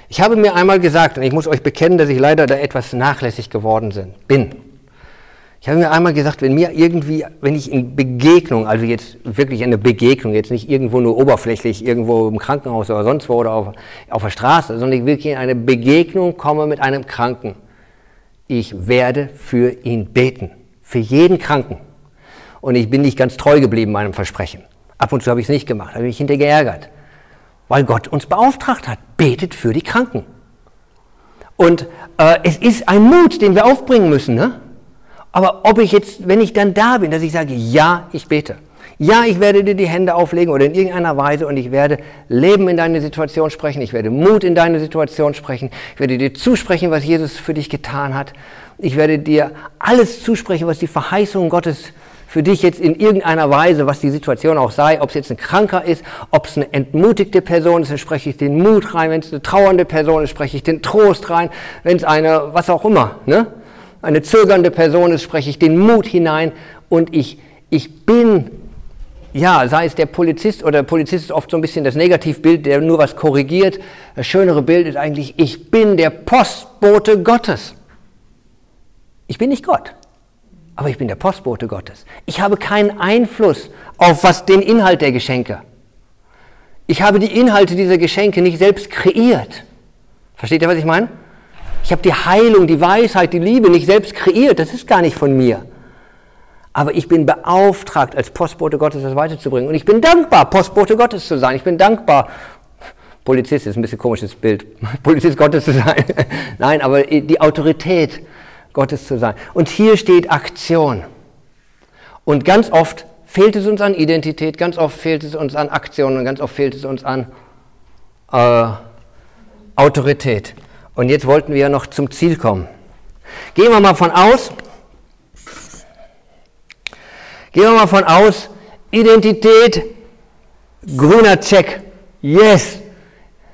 S2: Ich habe mir einmal gesagt, und ich muss euch bekennen, dass ich leider da etwas nachlässig geworden bin. Ich habe mir einmal gesagt, wenn mir irgendwie, wenn ich in Begegnung, also jetzt wirklich eine Begegnung, jetzt nicht irgendwo nur oberflächlich, irgendwo im Krankenhaus oder sonst wo oder auf, auf der Straße, sondern ich wirklich in eine Begegnung komme mit einem Kranken, ich werde für ihn beten. Für jeden Kranken. Und ich bin nicht ganz treu geblieben meinem Versprechen. Ab und zu habe ich es nicht gemacht, habe mich hinterher geärgert weil Gott uns beauftragt hat. Betet für die Kranken. Und äh, es ist ein Mut, den wir aufbringen müssen. Ne? Aber ob ich jetzt, wenn ich dann da bin, dass ich sage, ja, ich bete. Ja, ich werde dir die Hände auflegen oder in irgendeiner Weise und ich werde Leben in deine Situation sprechen. Ich werde Mut in deine Situation sprechen. Ich werde dir zusprechen, was Jesus für dich getan hat. Ich werde dir alles zusprechen, was die Verheißung Gottes für dich jetzt in irgendeiner Weise, was die Situation auch sei, ob es jetzt ein Kranker ist, ob es eine entmutigte Person ist, dann spreche ich den Mut rein, wenn es eine trauernde Person ist, spreche ich den Trost rein, wenn es eine, was auch immer, ne? Eine zögernde Person ist, spreche ich den Mut hinein und ich, ich bin ja, sei es der Polizist oder der Polizist ist oft so ein bisschen das Negativbild, der nur was korrigiert. Das schönere Bild ist eigentlich, ich bin der Postbote Gottes. Ich bin nicht Gott aber ich bin der Postbote Gottes. Ich habe keinen Einfluss auf was den Inhalt der Geschenke. Ich habe die Inhalte dieser Geschenke nicht selbst kreiert. Versteht ihr, was ich meine? Ich habe die Heilung, die Weisheit, die Liebe nicht selbst kreiert. Das ist gar nicht von mir. Aber ich bin beauftragt, als Postbote Gottes das weiterzubringen. Und ich bin dankbar, Postbote Gottes zu sein. Ich bin dankbar, Polizist ist ein bisschen komisches Bild, Polizist Gottes zu sein. Nein, aber die Autorität Gottes zu sein. Und hier steht Aktion. Und ganz oft fehlt es uns an Identität, ganz oft fehlt es uns an Aktion und ganz oft fehlt es uns an äh, Autorität. Und jetzt wollten wir ja noch zum Ziel kommen. Gehen wir mal von aus, gehen wir mal von aus, Identität, grüner Check, yes,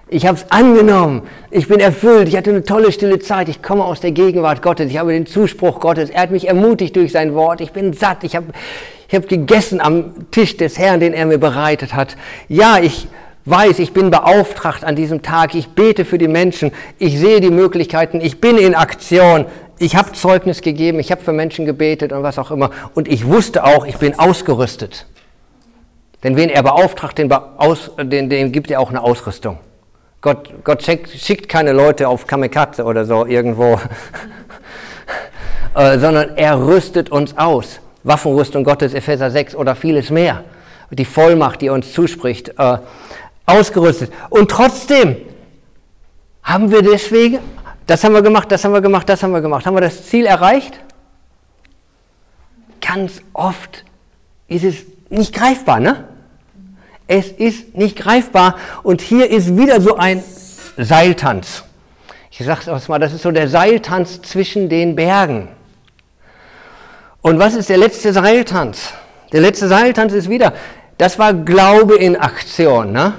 S2: ich habe es angenommen. Ich bin erfüllt. Ich hatte eine tolle stille Zeit. Ich komme aus der Gegenwart Gottes. Ich habe den Zuspruch Gottes. Er hat mich ermutigt durch sein Wort. Ich bin satt. Ich habe ich hab gegessen am Tisch des Herrn, den er mir bereitet hat. Ja, ich weiß, ich bin beauftragt an diesem Tag. Ich bete für die Menschen. Ich sehe die Möglichkeiten. Ich bin in Aktion. Ich habe Zeugnis gegeben. Ich habe für Menschen gebetet und was auch immer. Und ich wusste auch, ich bin ausgerüstet. Denn wen er beauftragt, den, aus, den, den gibt er auch eine Ausrüstung. Gott, Gott schickt keine Leute auf Kamikaze oder so irgendwo, äh, sondern er rüstet uns aus. Waffenrüstung Gottes, Epheser 6 oder vieles mehr. Die Vollmacht, die uns zuspricht, äh, ausgerüstet. Und trotzdem haben wir deswegen, das haben wir gemacht, das haben wir gemacht, das haben wir gemacht. Haben wir das Ziel erreicht? Ganz oft ist es nicht greifbar, ne? Es ist nicht greifbar. Und hier ist wieder so ein Seiltanz. Ich sage es mal, das ist so der Seiltanz zwischen den Bergen. Und was ist der letzte Seiltanz? Der letzte Seiltanz ist wieder, das war Glaube in Aktion. Ne?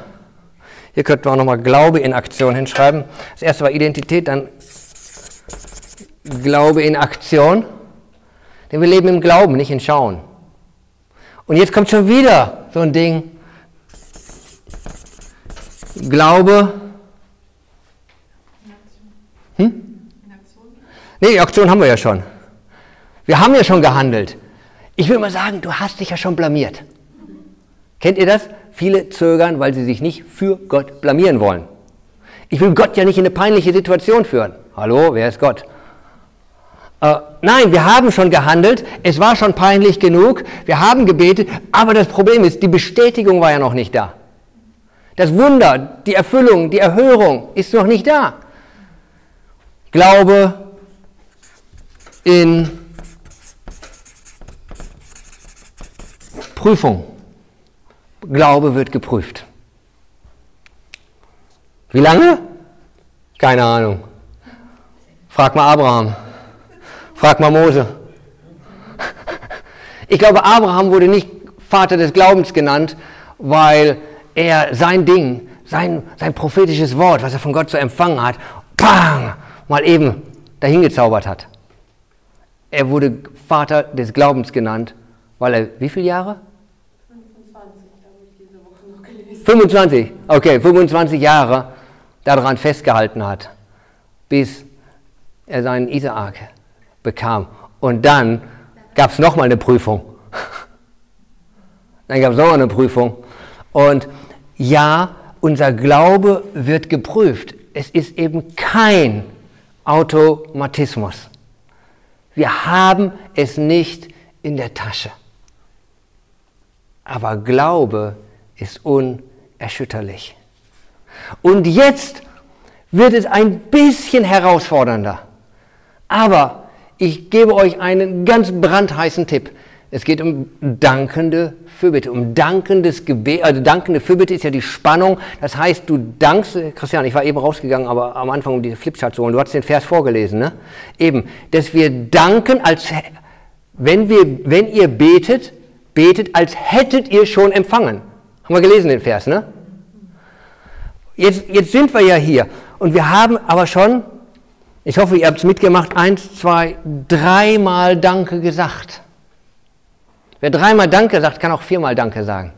S2: Hier könnten wir auch nochmal Glaube in Aktion hinschreiben. Das erste war Identität, dann Glaube in Aktion. Denn wir leben im Glauben, nicht in Schauen. Und jetzt kommt schon wieder so ein Ding. Glaube. Hm? Nee, Aktion haben wir ja schon. Wir haben ja schon gehandelt. Ich will mal sagen, du hast dich ja schon blamiert. Kennt ihr das? Viele zögern, weil sie sich nicht für Gott blamieren wollen. Ich will Gott ja nicht in eine peinliche Situation führen. Hallo, wer ist Gott? Äh, nein, wir haben schon gehandelt, es war schon peinlich genug, wir haben gebetet, aber das Problem ist, die Bestätigung war ja noch nicht da. Das Wunder, die Erfüllung, die Erhörung ist noch nicht da. Glaube in Prüfung. Glaube wird geprüft. Wie lange? Keine Ahnung. Frag mal Abraham. Frag mal Mose. Ich glaube, Abraham wurde nicht Vater des Glaubens genannt, weil er sein Ding, sein, sein prophetisches Wort, was er von Gott so empfangen hat, bang, mal eben dahingezaubert hat. Er wurde Vater des Glaubens genannt, weil er wie viele Jahre? 25, okay, 25 Jahre daran festgehalten hat, bis er seinen Isaak bekam. Und dann gab es nochmal eine Prüfung. Dann gab es nochmal eine Prüfung. Und ja, unser Glaube wird geprüft. Es ist eben kein Automatismus. Wir haben es nicht in der Tasche. Aber Glaube ist unerschütterlich. Und jetzt wird es ein bisschen herausfordernder. Aber ich gebe euch einen ganz brandheißen Tipp. Es geht um dankende Fürbitte, um dankendes Gebet. Also dankende Fürbitte ist ja die Spannung. Das heißt, du dankst, Christian, ich war eben rausgegangen, aber am Anfang um diese Flipchart zu holen. Du hast den Vers vorgelesen, ne? Eben, dass wir danken, als wenn wir, wenn ihr betet, betet, als hättet ihr schon empfangen. Haben wir gelesen den Vers, ne? Jetzt, jetzt sind wir ja hier und wir haben aber schon ich hoffe, ihr habt es mitgemacht. Eins, zwei, dreimal Danke gesagt. Wer dreimal Danke sagt, kann auch viermal Danke sagen.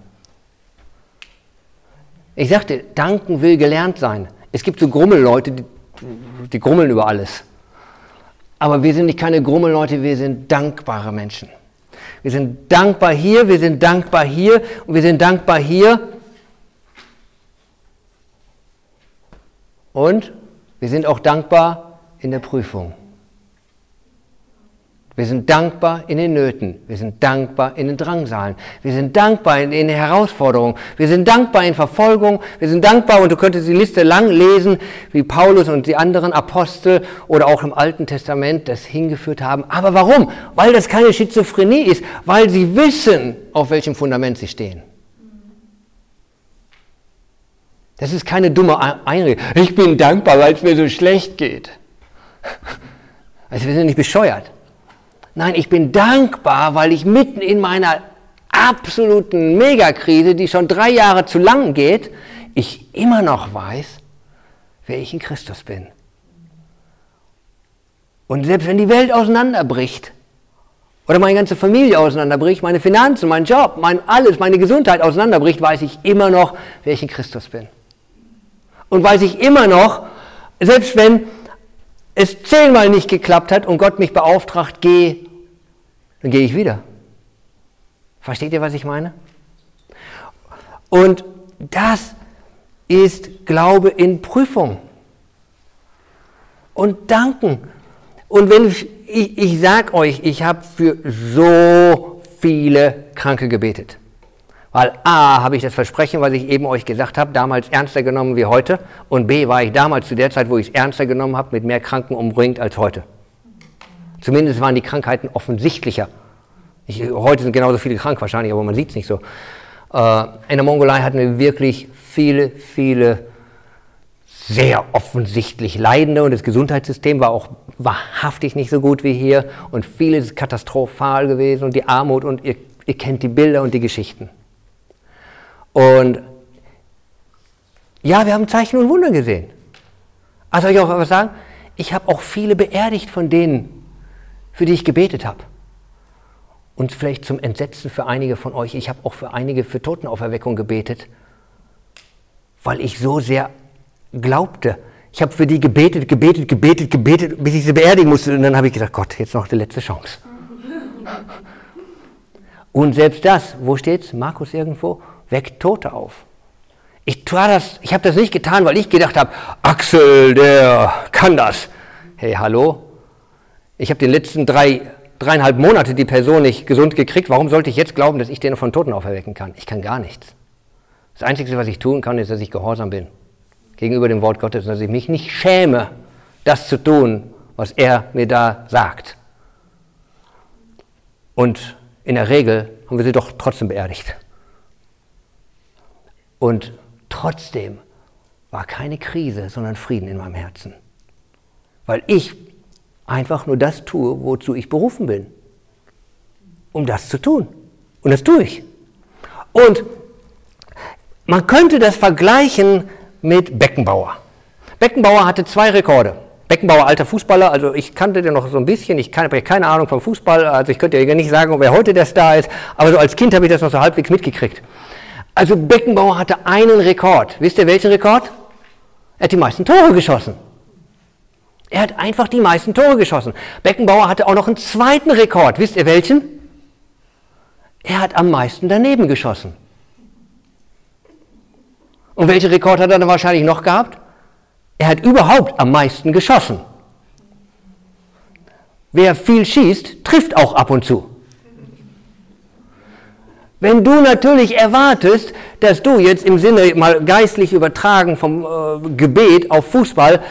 S2: Ich sagte, danken will gelernt sein. Es gibt so Grummelleute, die, die grummeln über alles. Aber wir sind nicht keine Grummelleute, wir sind dankbare Menschen. Wir sind dankbar hier, wir sind dankbar hier und wir sind dankbar hier. Und wir sind auch dankbar in der Prüfung. Wir sind dankbar in den Nöten. Wir sind dankbar in den Drangsalen. Wir sind dankbar in den Herausforderungen. Wir sind dankbar in Verfolgung. Wir sind dankbar, und du könntest die Liste lang lesen, wie Paulus und die anderen Apostel oder auch im Alten Testament das hingeführt haben. Aber warum? Weil das keine Schizophrenie ist, weil sie wissen, auf welchem Fundament sie stehen. Das ist keine dumme Einrede. Ich bin dankbar, weil es mir so schlecht geht. Also wir sind nicht bescheuert. Nein, ich bin dankbar, weil ich mitten in meiner absoluten Megakrise, die schon drei Jahre zu lang geht, ich immer noch weiß, wer ich in Christus bin. Und selbst wenn die Welt auseinanderbricht oder meine ganze Familie auseinanderbricht, meine Finanzen, mein Job, mein alles, meine Gesundheit auseinanderbricht, weiß ich immer noch, wer ich in Christus bin. Und weiß ich immer noch, selbst wenn es zehnmal nicht geklappt hat und Gott mich beauftragt, geh, dann gehe ich wieder. Versteht ihr, was ich meine? Und das ist Glaube in Prüfung. Und danken. Und wenn ich, ich, ich sage euch, ich habe für so viele Kranke gebetet. Weil A, habe ich das Versprechen, was ich eben euch gesagt habe, damals ernster genommen wie heute. Und B, war ich damals zu der Zeit, wo ich es ernster genommen habe, mit mehr Kranken umringt als heute. Zumindest waren die Krankheiten offensichtlicher Ich, heute sind genauso viele krank wahrscheinlich, aber man sieht es nicht so. Äh, in der Mongolei hatten wir wirklich viele, viele sehr offensichtlich Leidende und das Gesundheitssystem war auch wahrhaftig nicht so gut wie hier und vieles katastrophal gewesen und die Armut und ihr, ihr kennt die Bilder und die Geschichten. Und ja, wir haben Zeichen und Wunder gesehen. Also soll ich auch was sagen? Ich habe auch viele beerdigt von denen, für die ich gebetet habe. Und vielleicht zum Entsetzen für einige von euch, ich habe auch für einige für Totenauferweckung gebetet, weil ich so sehr glaubte. Ich habe für die gebetet, gebetet, gebetet, gebetet, bis ich sie beerdigen musste. Und dann habe ich gedacht, Gott, jetzt noch die letzte Chance. Und selbst das, wo steht's? Markus irgendwo, weckt Tote auf. Ich, ich habe das nicht getan, weil ich gedacht habe, Axel, der kann das. Hey, hallo? Ich habe den letzten drei, dreieinhalb Monate die Person nicht gesund gekriegt. Warum sollte ich jetzt glauben, dass ich den von Toten auferwecken kann? Ich kann gar nichts. Das Einzige, was ich tun kann, ist, dass ich gehorsam bin gegenüber dem Wort Gottes, dass ich mich nicht schäme, das zu tun, was er mir da sagt. Und in der Regel haben wir sie doch trotzdem beerdigt. Und trotzdem war keine Krise, sondern Frieden in meinem Herzen. Weil ich einfach nur das tue, wozu ich berufen bin. Um das zu tun. Und das tue ich. Und man könnte das vergleichen mit Beckenbauer. Beckenbauer hatte zwei Rekorde. Beckenbauer, alter Fußballer, also ich kannte den noch so ein bisschen, ich habe keine Ahnung vom Fußball, also ich könnte ja nicht sagen, wer heute der Star ist, aber so als Kind habe ich das noch so halbwegs mitgekriegt. Also Beckenbauer hatte einen Rekord. Wisst ihr welchen Rekord? Er hat die meisten Tore geschossen. Er hat einfach die meisten Tore geschossen. Beckenbauer hatte auch noch einen zweiten Rekord. Wisst ihr welchen? Er hat am meisten daneben geschossen. Und welchen Rekord hat er dann wahrscheinlich noch gehabt? Er hat überhaupt am meisten geschossen. Wer viel schießt, trifft auch ab und zu. Wenn du natürlich erwartest, dass du jetzt im Sinne mal geistlich übertragen vom äh, Gebet auf Fußball,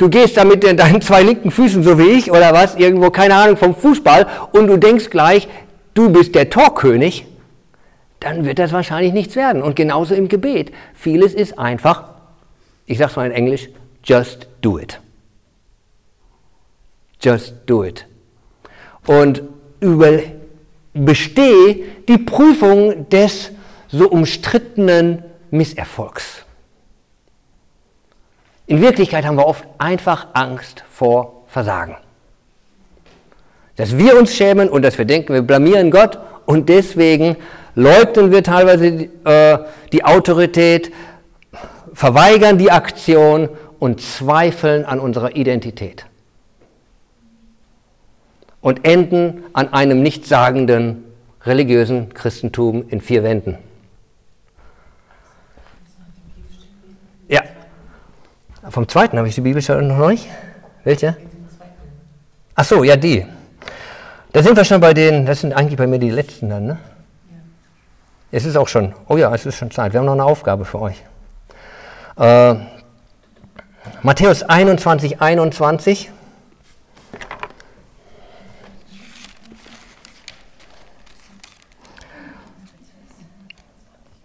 S2: du gehst da mit deinen zwei linken Füßen so wie ich oder was, irgendwo keine Ahnung vom Fußball und du denkst gleich, du bist der Torkönig, dann wird das wahrscheinlich nichts werden. Und genauso im Gebet. Vieles ist einfach, ich sage es mal in Englisch, just do it. Just do it. Und über, bestehe die Prüfung des so umstrittenen Misserfolgs. In Wirklichkeit haben wir oft einfach Angst vor Versagen. Dass wir uns schämen und dass wir denken, wir blamieren Gott und deswegen leugnen wir teilweise äh, die Autorität, verweigern die Aktion und zweifeln an unserer Identität. Und enden an einem nichtssagenden religiösen Christentum in vier Wänden. Vom zweiten habe ich die Bibel schon noch nicht. Welche? Ach so, ja, die. Da sind wir schon bei den, das sind eigentlich bei mir die letzten dann, ne? Es ist auch schon, oh ja, es ist schon Zeit. Wir haben noch eine Aufgabe für euch. Äh, Matthäus 21, 21.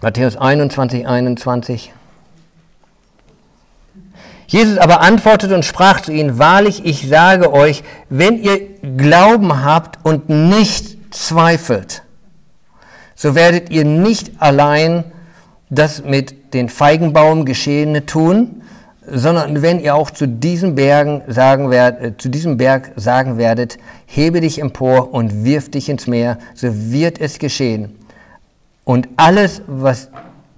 S2: Matthäus 21, 21. Jesus aber antwortete und sprach zu ihnen, wahrlich, ich sage euch, wenn ihr Glauben habt und nicht zweifelt, so werdet ihr nicht allein das mit den Feigenbaum geschehene tun, sondern wenn ihr auch zu diesem, Bergen sagen werdet, äh, zu diesem Berg sagen werdet, hebe dich empor und wirf dich ins Meer, so wird es geschehen. Und alles, was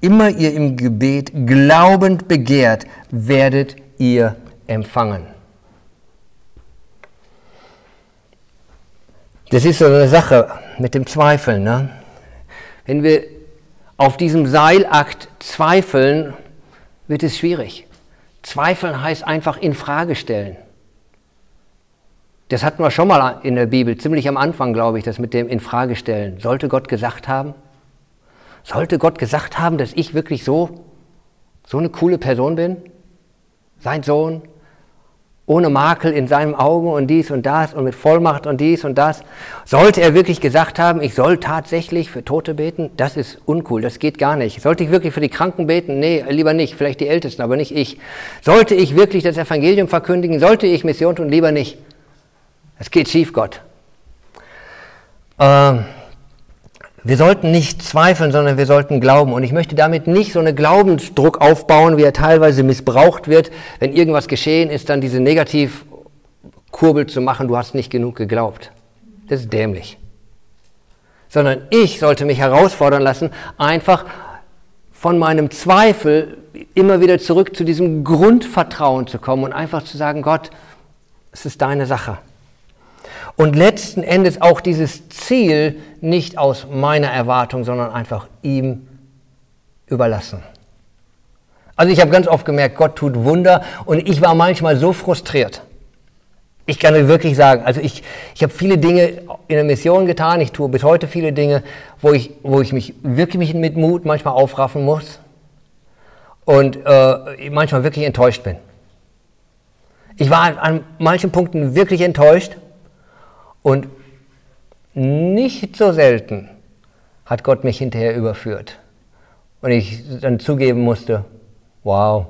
S2: immer ihr im Gebet glaubend begehrt, werdet ihr empfangen. Das ist so eine Sache mit dem Zweifeln. Ne? Wenn wir auf diesem Seilakt zweifeln, wird es schwierig. Zweifeln heißt einfach in Frage stellen. Das hatten wir schon mal in der Bibel, ziemlich am Anfang, glaube ich, das mit dem in Frage stellen. Sollte Gott gesagt haben? Sollte Gott gesagt haben, dass ich wirklich so, so eine coole Person bin? Sein Sohn? ohne Makel in seinem Augen und dies und das und mit Vollmacht und dies und das. Sollte er wirklich gesagt haben, ich soll tatsächlich für Tote beten? Das ist uncool, das geht gar nicht. Sollte ich wirklich für die Kranken beten? Nee, lieber nicht, vielleicht die Ältesten, aber nicht ich. Sollte ich wirklich das Evangelium verkündigen? Sollte ich Mission tun? Lieber nicht. Es geht schief, Gott. Ähm, wir sollten nicht zweifeln, sondern wir sollten glauben. Und ich möchte damit nicht so einen Glaubensdruck aufbauen, wie er teilweise missbraucht wird, wenn irgendwas geschehen ist, dann diese Negativkurbel zu machen, du hast nicht genug geglaubt. Das ist dämlich. Sondern ich sollte mich herausfordern lassen, einfach von meinem Zweifel immer wieder zurück zu diesem Grundvertrauen zu kommen und einfach zu sagen, Gott, es ist deine Sache und letzten Endes auch dieses Ziel nicht aus meiner Erwartung, sondern einfach ihm überlassen. Also ich habe ganz oft gemerkt, Gott tut Wunder und ich war manchmal so frustriert. Ich kann wirklich sagen, also ich, ich habe viele Dinge in der Mission getan, ich tue bis heute viele Dinge, wo ich, wo ich mich wirklich mit Mut manchmal aufraffen muss und äh, manchmal wirklich enttäuscht bin. Ich war an manchen Punkten wirklich enttäuscht und nicht so selten hat Gott mich hinterher überführt. Und ich dann zugeben musste, wow,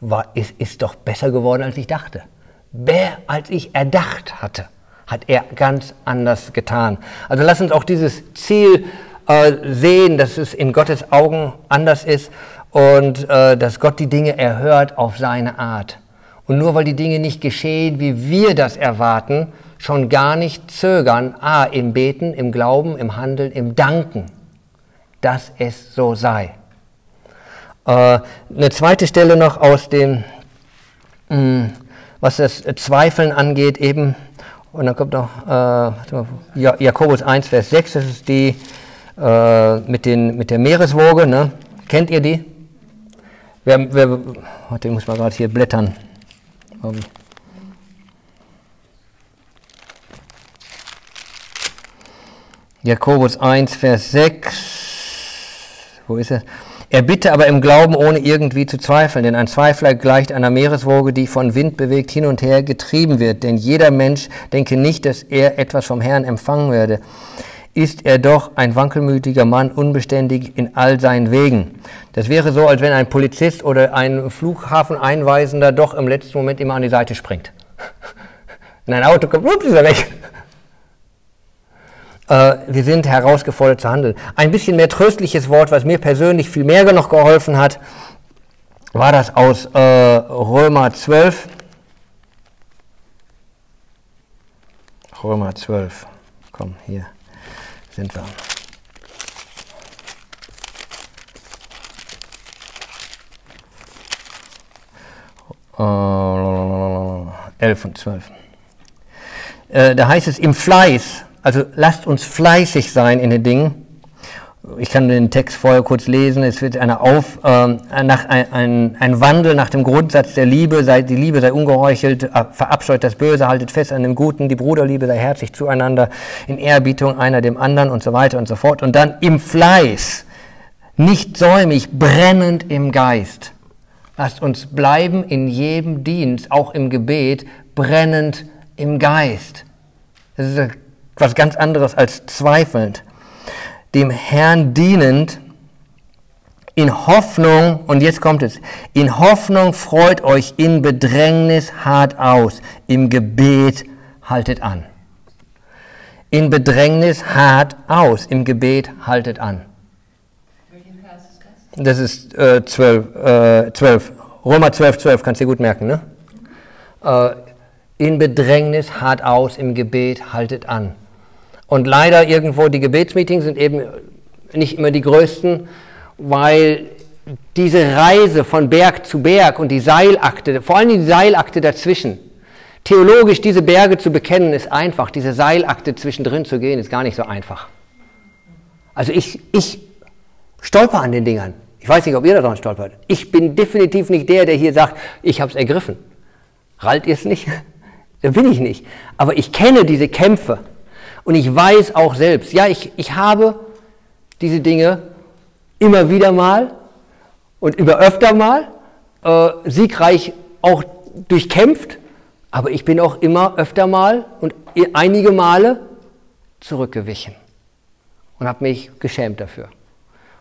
S2: war, ist, ist doch besser geworden, als ich dachte. Mehr als ich erdacht hatte, hat er ganz anders getan. Also lass uns auch dieses Ziel äh, sehen, dass es in Gottes Augen anders ist und äh, dass Gott die Dinge erhört auf seine Art. Und nur weil die Dinge nicht geschehen, wie wir das erwarten, schon gar nicht zögern, a, im Beten, im Glauben, im Handeln, im Danken, dass es so sei. Äh, eine zweite Stelle noch aus dem, mh, hm, was das Zweifeln angeht, eben, und dann kommt noch äh, Jakobus 1, Vers 6, das ist die äh, mit, den, mit der Meereswoge, ne? kennt ihr die? Wer, wer, ich muss mal gerade hier blättern. Um, Jakobus 1, Vers 6. Wo ist er? Er bitte aber im Glauben, ohne irgendwie zu zweifeln, denn ein Zweifler gleicht einer Meereswoge, die von Wind bewegt hin und her getrieben wird. Denn jeder Mensch denke nicht, dass er etwas vom Herrn empfangen werde. Ist er doch ein wankelmütiger Mann, unbeständig in all seinen Wegen. Das wäre so, als wenn ein Polizist oder ein Flughafeneinweisender doch im letzten Moment immer an die Seite springt. In ein Auto kommt, ups, ist er weg. Äh, wir sind herausgefordert zu handeln. Ein bisschen mehr tröstliches Wort, was mir persönlich viel mehr noch geholfen hat, war das aus äh, Römer 12. Römer 12. Komm, hier sind wir. Äh, 11 und 12. Äh, da heißt es, im Fleiß also lasst uns fleißig sein in den Dingen. Ich kann den Text vorher kurz lesen. Es wird eine Auf, äh, nach, ein, ein, ein, Wandel nach dem Grundsatz der Liebe. Sei, die Liebe sei ungeheuchelt, äh, verabscheut das Böse, haltet fest an dem Guten. Die Bruderliebe sei herzlich zueinander, in Ehrbietung einer dem anderen und so weiter und so fort. Und dann im Fleiß, nicht säumig, brennend im Geist. Lasst uns bleiben in jedem Dienst, auch im Gebet, brennend im Geist. Das ist was ganz anderes als zweifelnd. Dem Herrn dienend, in Hoffnung, und jetzt kommt es, in Hoffnung freut euch, in Bedrängnis hart aus, im Gebet haltet an. In Bedrängnis hart aus, im Gebet haltet an. Das ist äh, 12, äh, 12, Römer 12, 12, kannst du dir gut merken, ne? Äh, in Bedrängnis hart aus, im Gebet haltet an. Und leider irgendwo die Gebetsmeetings sind eben nicht immer die größten, weil diese Reise von Berg zu Berg und die Seilakte, vor allem die Seilakte dazwischen, theologisch diese Berge zu bekennen, ist einfach. Diese Seilakte zwischendrin zu gehen, ist gar nicht so einfach. Also ich, ich stolper an den Dingern. Ich weiß nicht, ob ihr daran stolpert. Ich bin definitiv nicht der, der hier sagt, ich habe es ergriffen. Rallt ihr es nicht? da bin ich nicht. Aber ich kenne diese Kämpfe. Und ich weiß auch selbst, ja, ich, ich habe diese Dinge immer wieder mal und über öfter mal äh, siegreich auch durchkämpft, aber ich bin auch immer öfter mal und einige Male zurückgewichen und habe mich geschämt dafür.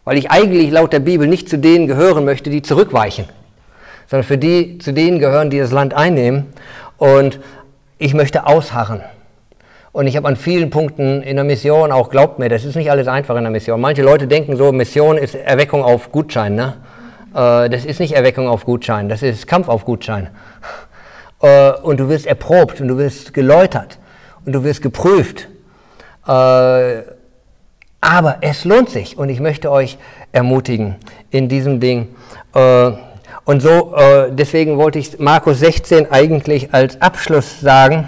S2: Weil ich eigentlich laut der Bibel nicht zu denen gehören möchte, die zurückweichen, sondern für die, zu denen gehören, die das Land einnehmen. Und ich möchte ausharren. Und ich habe an vielen Punkten in der Mission auch, glaubt mir, das ist nicht alles einfach in der Mission. Manche Leute denken so, Mission ist Erweckung auf Gutschein. Ne? Äh, das ist nicht Erweckung auf Gutschein, das ist Kampf auf Gutschein. Äh, und du wirst erprobt und du wirst geläutert und du wirst geprüft. Äh, aber es lohnt sich und ich möchte euch ermutigen in diesem Ding. Und so, deswegen wollte ich Markus 16 eigentlich als Abschluss sagen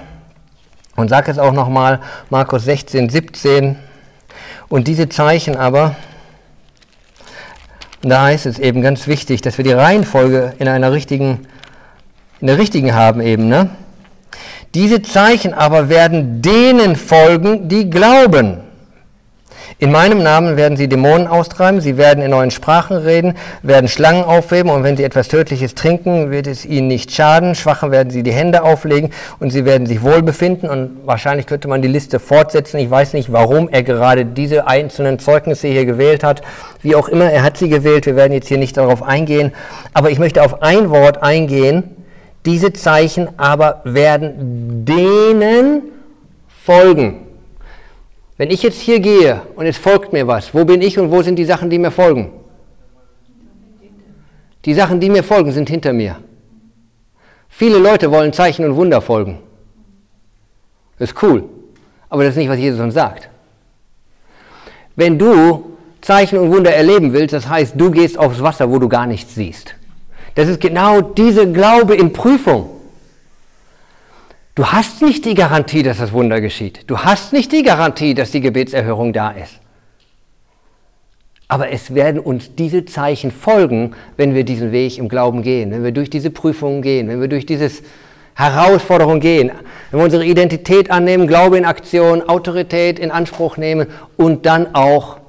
S2: und sage es auch nochmal, Markus 16, 17. Und diese Zeichen aber, da heißt es eben ganz wichtig, dass wir die Reihenfolge in einer richtigen, in der richtigen haben eben. Ne? Diese Zeichen aber werden denen folgen, die glauben. In meinem Namen werden sie Dämonen austreiben, sie werden in neuen Sprachen reden, werden Schlangen aufheben und wenn sie etwas Tödliches trinken, wird es ihnen nicht schaden. Schwachen werden sie die Hände auflegen und sie werden sich wohl befinden und wahrscheinlich könnte man die Liste fortsetzen. Ich weiß nicht, warum er gerade diese einzelnen Zeugnisse hier gewählt hat. Wie auch immer, er hat sie gewählt. Wir werden jetzt hier nicht darauf eingehen. Aber ich möchte auf ein Wort eingehen. Diese Zeichen aber werden denen folgen. Wenn ich jetzt hier gehe und es folgt mir was, wo bin ich und wo sind die Sachen, die mir folgen? Die Sachen, die mir folgen, sind hinter mir. Viele Leute wollen Zeichen und Wunder folgen. Das ist cool, aber das ist nicht, was Jesus uns sagt. Wenn du Zeichen und Wunder erleben willst, das heißt, du gehst aufs Wasser, wo du gar nichts siehst. Das ist genau diese Glaube in Prüfung. Du hast nicht die Garantie, dass das Wunder geschieht. Du hast nicht die Garantie, dass die Gebetserhörung da ist. Aber es werden uns diese Zeichen folgen, wenn wir diesen Weg im Glauben gehen, wenn wir durch diese Prüfungen gehen, wenn wir durch diese Herausforderung gehen, wenn wir unsere Identität annehmen, Glaube in Aktion, Autorität in Anspruch nehmen und dann auch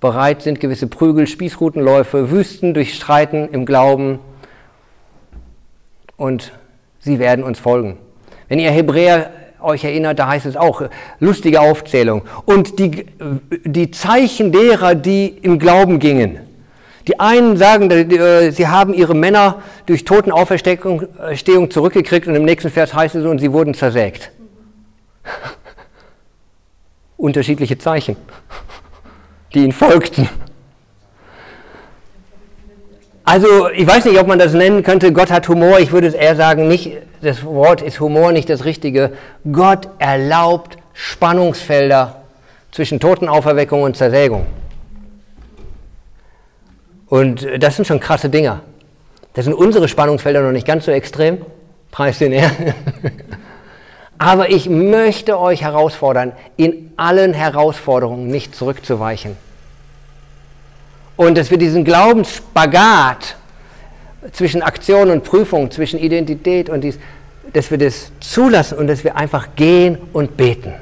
S2: bereit sind, gewisse Prügel, Spießrutenläufe, Wüsten durchstreiten im Glauben und sie werden uns folgen. Wenn ihr Hebräer euch erinnert, da heißt es auch, lustige Aufzählung. Und die, die Zeichen derer, die im Glauben gingen. Die einen sagen, äh, sie haben ihre Männer durch Totenauferstehung zurückgekriegt und im nächsten Vers heißt es, und sie wurden zersägt. Unterschiedliche Zeichen, die ihnen folgten. Also ich weiß nicht, ob man das nennen könnte, Gott hat Humor. Ich würde es eher sagen, nicht, das Wort ist Humor nicht das Richtige. Gott erlaubt Spannungsfelder zwischen Totenauferweckung und Zersägung. Und das sind schon krasse Dinger. Das sind unsere Spannungsfelder noch nicht ganz so extrem. Preis den Herrn. Aber ich möchte euch herausfordern, in allen Herausforderungen nicht zurückzuweichen und dass wir diesen Glaubensspagat zwischen Aktion und Prüfung, zwischen Identität und dies, dass wir das zulassen und dass wir einfach gehen und beten.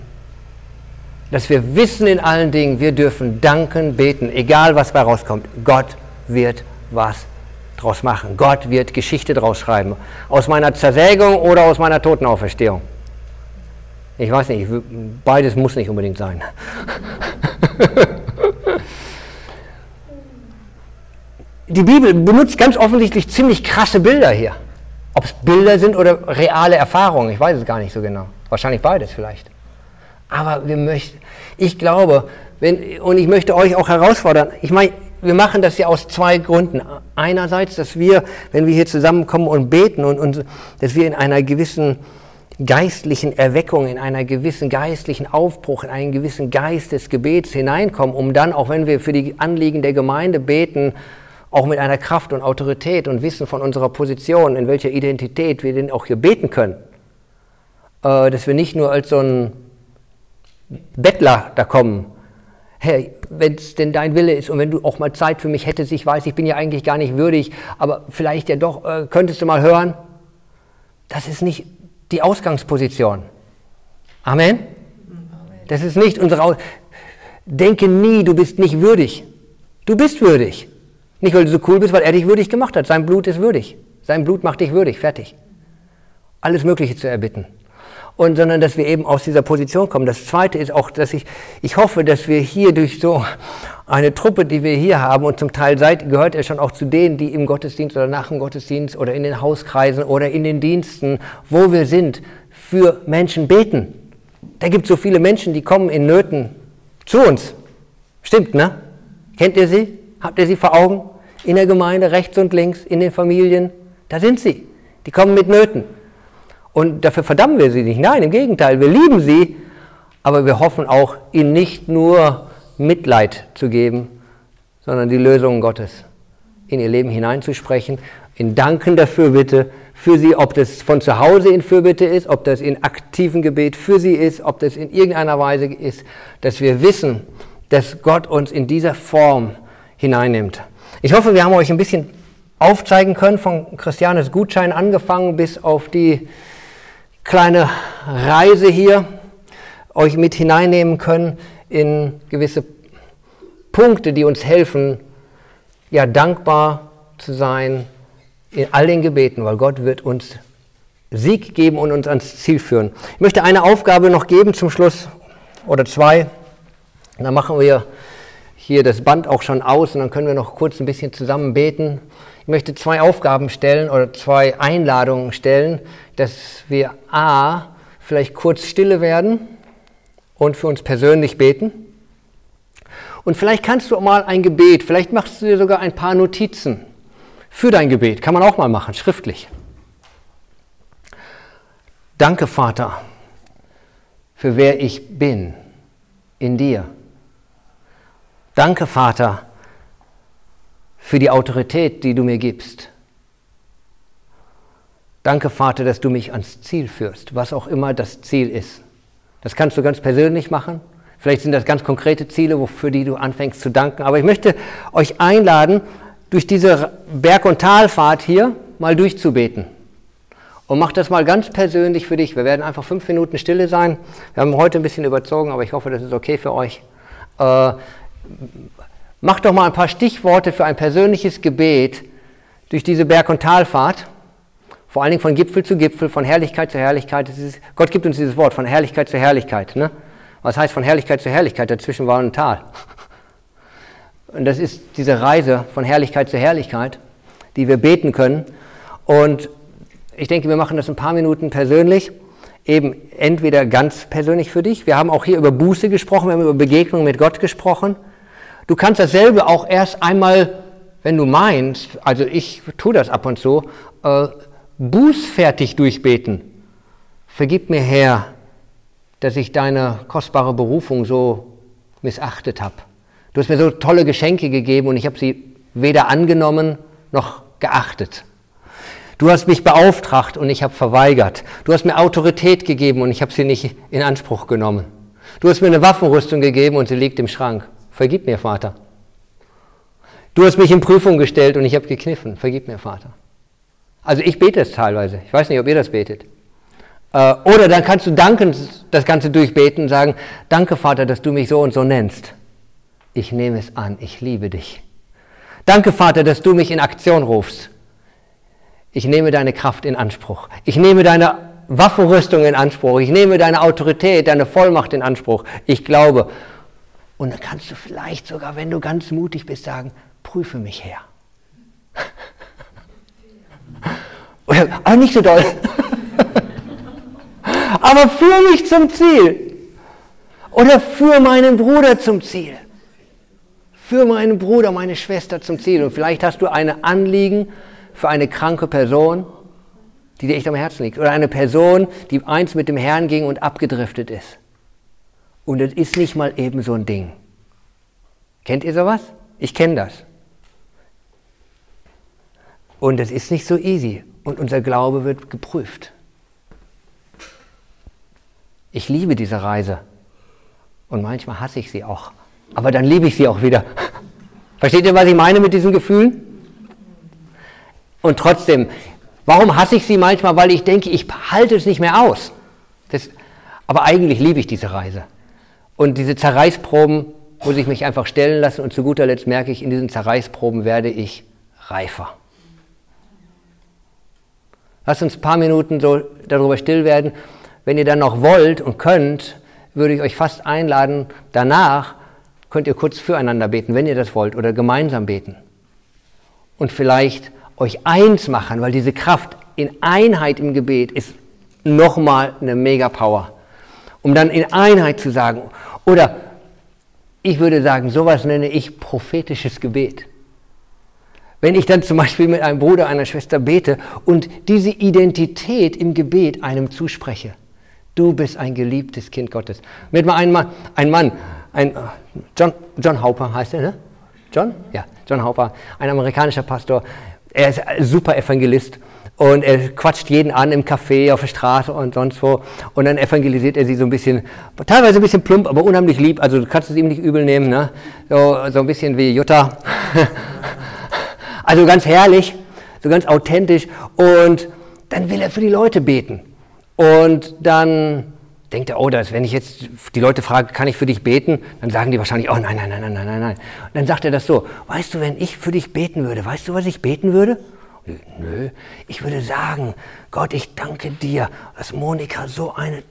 S2: Dass wir wissen in allen Dingen, wir dürfen danken, beten, egal was bei rauskommt. Gott wird was draus machen. Gott wird Geschichte draus schreiben. Aus meiner Zersägung oder aus meiner Totenauferstehung. Ich weiß nicht, beides muss nicht unbedingt sein. die Bibel benutzt ganz offensichtlich ziemlich krasse Bilder hier. Ob es Bilder sind oder reale Erfahrungen, ich weiß es gar nicht so genau. Wahrscheinlich beides vielleicht. Aber wir möchten, ich glaube, wenn, und ich möchte euch auch herausfordern, ich meine, wir machen das ja aus zwei Gründen. Einerseits, dass wir, wenn wir hier zusammenkommen und beten und, und dass wir in einer gewissen geistlichen Erweckung, in einer gewissen geistlichen Aufbruch, in einen gewissen Geist des Gebets hineinkommen, um dann, auch wenn wir für die Anliegen der Gemeinde beten, auch mit einer Kraft und Autorität und Wissen von unserer Position, in welcher Identität wir denn auch hier beten können. Äh, dass wir nicht nur als so ein Bettler da kommen. Herr, wenn es denn dein Wille ist und wenn du auch mal Zeit für mich hättest, ich weiß, ich bin ja eigentlich gar nicht würdig, aber vielleicht ja doch, äh, könntest du mal hören. Das ist nicht die Ausgangsposition. Amen? Das ist nicht unsere. Aus Denke nie, du bist nicht würdig. Du bist würdig. Nicht, weil du so cool bist, weil er dich würdig gemacht hat. Sein Blut ist würdig. Sein Blut macht dich würdig. Fertig. alles Mögliche zu erbitten. Und sondern dass wir eben aus dieser Position kommen. Das zweite ist auch, dass ich, ich hoffe, dass wir hier durch so eine Truppe, die wir hier haben, und zum Teil seid, gehört er schon auch zu denen, die im Gottesdienst oder nach dem Gottesdienst oder in den Hauskreisen oder in den Diensten, wo wir sind, für Menschen beten. Da gibt es so viele Menschen, die kommen in Nöten zu uns. Stimmt, ne? Kennt ihr sie? Habt ihr sie vor Augen? In der Gemeinde, rechts und links, in den Familien. Da sind sie. Die kommen mit Nöten. Und dafür verdammen wir sie nicht. Nein, im Gegenteil, wir lieben sie, aber wir hoffen auch, ihnen nicht nur Mitleid zu geben, sondern die Lösungen Gottes in ihr Leben hineinzusprechen. In Danken dafür bitte für sie, ob das von zu Hause in Fürbitte ist, ob das in aktivem Gebet für sie ist, ob das in irgendeiner Weise ist, dass wir wissen, dass Gott uns in dieser Form hineinnimmt. Ich hoffe, wir haben euch ein bisschen aufzeigen können, von Christianes Gutschein angefangen bis auf die kleine Reise hier, euch mit hineinnehmen können in gewisse Punkte, die uns helfen, ja, dankbar zu sein in all den Gebeten, weil Gott wird uns Sieg geben und uns ans Ziel führen. Ich möchte eine Aufgabe noch geben zum Schluss oder zwei. Dann machen wir hier das Band auch schon aus und dann können wir noch kurz ein bisschen zusammen beten. Ich möchte zwei Aufgaben stellen oder zwei Einladungen stellen, dass wir A, vielleicht kurz stille werden und für uns persönlich beten. Und vielleicht kannst du auch mal ein Gebet, vielleicht machst du dir sogar ein paar Notizen für dein Gebet. Kann man auch mal machen, schriftlich. Danke, Vater, für wer ich bin in dir. Danke, Vater, für die Autorität, die du mir gibst. Danke, Vater, dass du mich ans Ziel führst, was auch immer das Ziel ist. Das kannst du ganz persönlich machen. Vielleicht sind das ganz konkrete Ziele, für die du anfängst zu danken. Aber ich möchte euch einladen, durch diese Berg- und Talfahrt hier mal durchzubeten. Und mach das mal ganz persönlich für dich. Wir werden einfach fünf Minuten Stille sein. Wir haben heute ein bisschen überzogen, aber ich hoffe, das ist okay für euch. Äh, mach doch mal ein paar Stichworte für ein persönliches Gebet durch diese Berg- und Talfahrt. Vor allen Dingen von Gipfel zu Gipfel, von Herrlichkeit zu Herrlichkeit. Ist, Gott gibt uns dieses Wort, von Herrlichkeit zu Herrlichkeit. Ne? Was heißt von Herrlichkeit zu Herrlichkeit? Dazwischen war ein Tal. Und das ist diese Reise von Herrlichkeit zu Herrlichkeit, die wir beten können. Und ich denke, wir machen das ein paar Minuten persönlich. Eben entweder ganz persönlich für dich. Wir haben auch hier über Buße gesprochen, wir haben über Begegnung mit Gott gesprochen. Du kannst dasselbe auch erst einmal, wenn du meinst, also ich tue das ab und zu, äh, bußfertig durchbeten. Vergib mir, Herr, dass ich deine kostbare Berufung so missachtet habe. Du hast mir so tolle Geschenke gegeben und ich habe sie weder angenommen noch geachtet. Du hast mich beauftragt und ich habe verweigert. Du hast mir Autorität gegeben und ich habe sie nicht in Anspruch genommen. Du hast mir eine Waffenrüstung gegeben und sie liegt im Schrank. Vergib mir, Vater. Du hast mich in Prüfung gestellt und ich habe gekniffen. Vergib mir, Vater. Also ich bete es teilweise. Ich weiß nicht, ob ihr das betet. Äh, oder dann kannst du danken, das Ganze durchbeten und sagen, danke Vater, dass du mich so und so nennst. Ich nehme es an, ich liebe dich. Danke Vater, dass du mich in Aktion rufst. Ich nehme deine Kraft in Anspruch. Ich nehme deine Waffenrüstung in Anspruch. Ich nehme deine Autorität, deine Vollmacht in Anspruch. Ich glaube. Und dann kannst du vielleicht sogar, wenn du ganz mutig bist, sagen, prüfe mich her. Aber nicht so doll. Aber führe mich zum Ziel. Oder führe meinen Bruder zum Ziel. Führe meinen Bruder, meine Schwester zum Ziel. Und vielleicht hast du ein Anliegen für eine kranke Person, die dir echt am Herzen liegt. Oder eine Person, die eins mit dem Herrn ging und abgedriftet ist. Und es ist nicht mal eben so ein Ding. Kennt ihr sowas? Ich kenne das. Und es ist nicht so easy. Und unser Glaube wird geprüft. Ich liebe diese Reise. Und manchmal hasse ich sie auch. Aber dann liebe ich sie auch wieder. Versteht ihr, was ich meine mit diesen Gefühlen? Und trotzdem, warum hasse ich sie manchmal? Weil ich denke, ich halte es nicht mehr aus. Das, aber eigentlich liebe ich diese Reise. Und diese Zerreißproben muss ich mich einfach stellen lassen. Und zu guter Letzt merke ich, in diesen Zerreißproben werde ich reifer. Lasst uns ein paar Minuten so darüber still werden. Wenn ihr dann noch wollt und könnt, würde ich euch fast einladen, danach könnt ihr kurz füreinander beten, wenn ihr das wollt, oder gemeinsam beten. Und vielleicht euch eins machen, weil diese Kraft in Einheit im Gebet ist nochmal eine mega Power. Um dann in Einheit zu sagen, oder ich würde sagen, sowas nenne ich prophetisches Gebet. Wenn ich dann zum Beispiel mit einem Bruder, einer Schwester bete und diese Identität im Gebet einem zuspreche. Du bist ein geliebtes Kind Gottes. Mit mal ein Mann, ein Mann, ein John, John Hauper heißt er, ne? John? Ja, John Hauper, ein amerikanischer Pastor. Er ist super Evangelist und er quatscht jeden an im Café, auf der Straße und sonst wo. Und dann evangelisiert er sie so ein bisschen, teilweise ein bisschen plump, aber unheimlich lieb. Also du kannst es ihm nicht übel nehmen, ne? So, so ein bisschen wie Jutta. also ganz herrlich, so ganz authentisch. Und dann will er für die Leute beten. Und dann denkt er, oh, das, wenn ich jetzt die Leute frage, kann ich für dich beten? Dann sagen die wahrscheinlich, oh nein, nein, nein, nein, nein, nein. Und dann sagt er das so, weißt du, wenn ich für dich beten würde, weißt du, was ich beten würde? Nö, ich würde sagen, Gott, ich danke dir, dass Monika so eine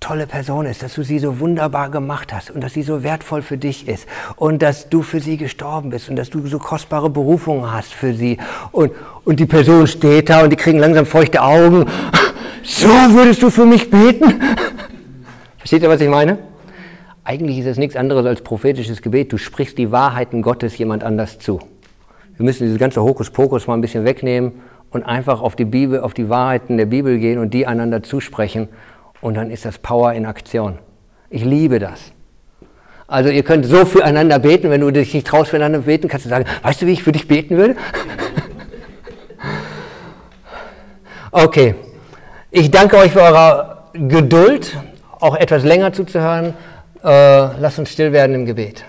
S2: tolle Person ist, dass du sie so wunderbar gemacht hast und dass sie so wertvoll für dich ist und dass du für sie gestorben bist und dass du so kostbare Berufungen hast für sie. Und, und die Person steht da und die kriegen langsam feuchte Augen. So würdest du für mich beten? Versteht ihr, was ich meine? Eigentlich ist es nichts anderes als prophetisches Gebet. Du sprichst die Wahrheiten Gottes jemand anders zu. Wir müssen dieses ganze Hokuspokus mal ein bisschen wegnehmen und einfach auf die Bibel, auf die Wahrheiten der Bibel gehen und die einander zusprechen. Und dann ist das Power in Aktion. Ich liebe das. Also ihr könnt so füreinander beten, wenn du dich nicht traust, füreinander beten, kannst du sagen, weißt du, wie ich für dich beten würde? okay. Ich danke euch für eure Geduld, auch etwas länger zuzuhören. Äh, lasst uns still werden im Gebet.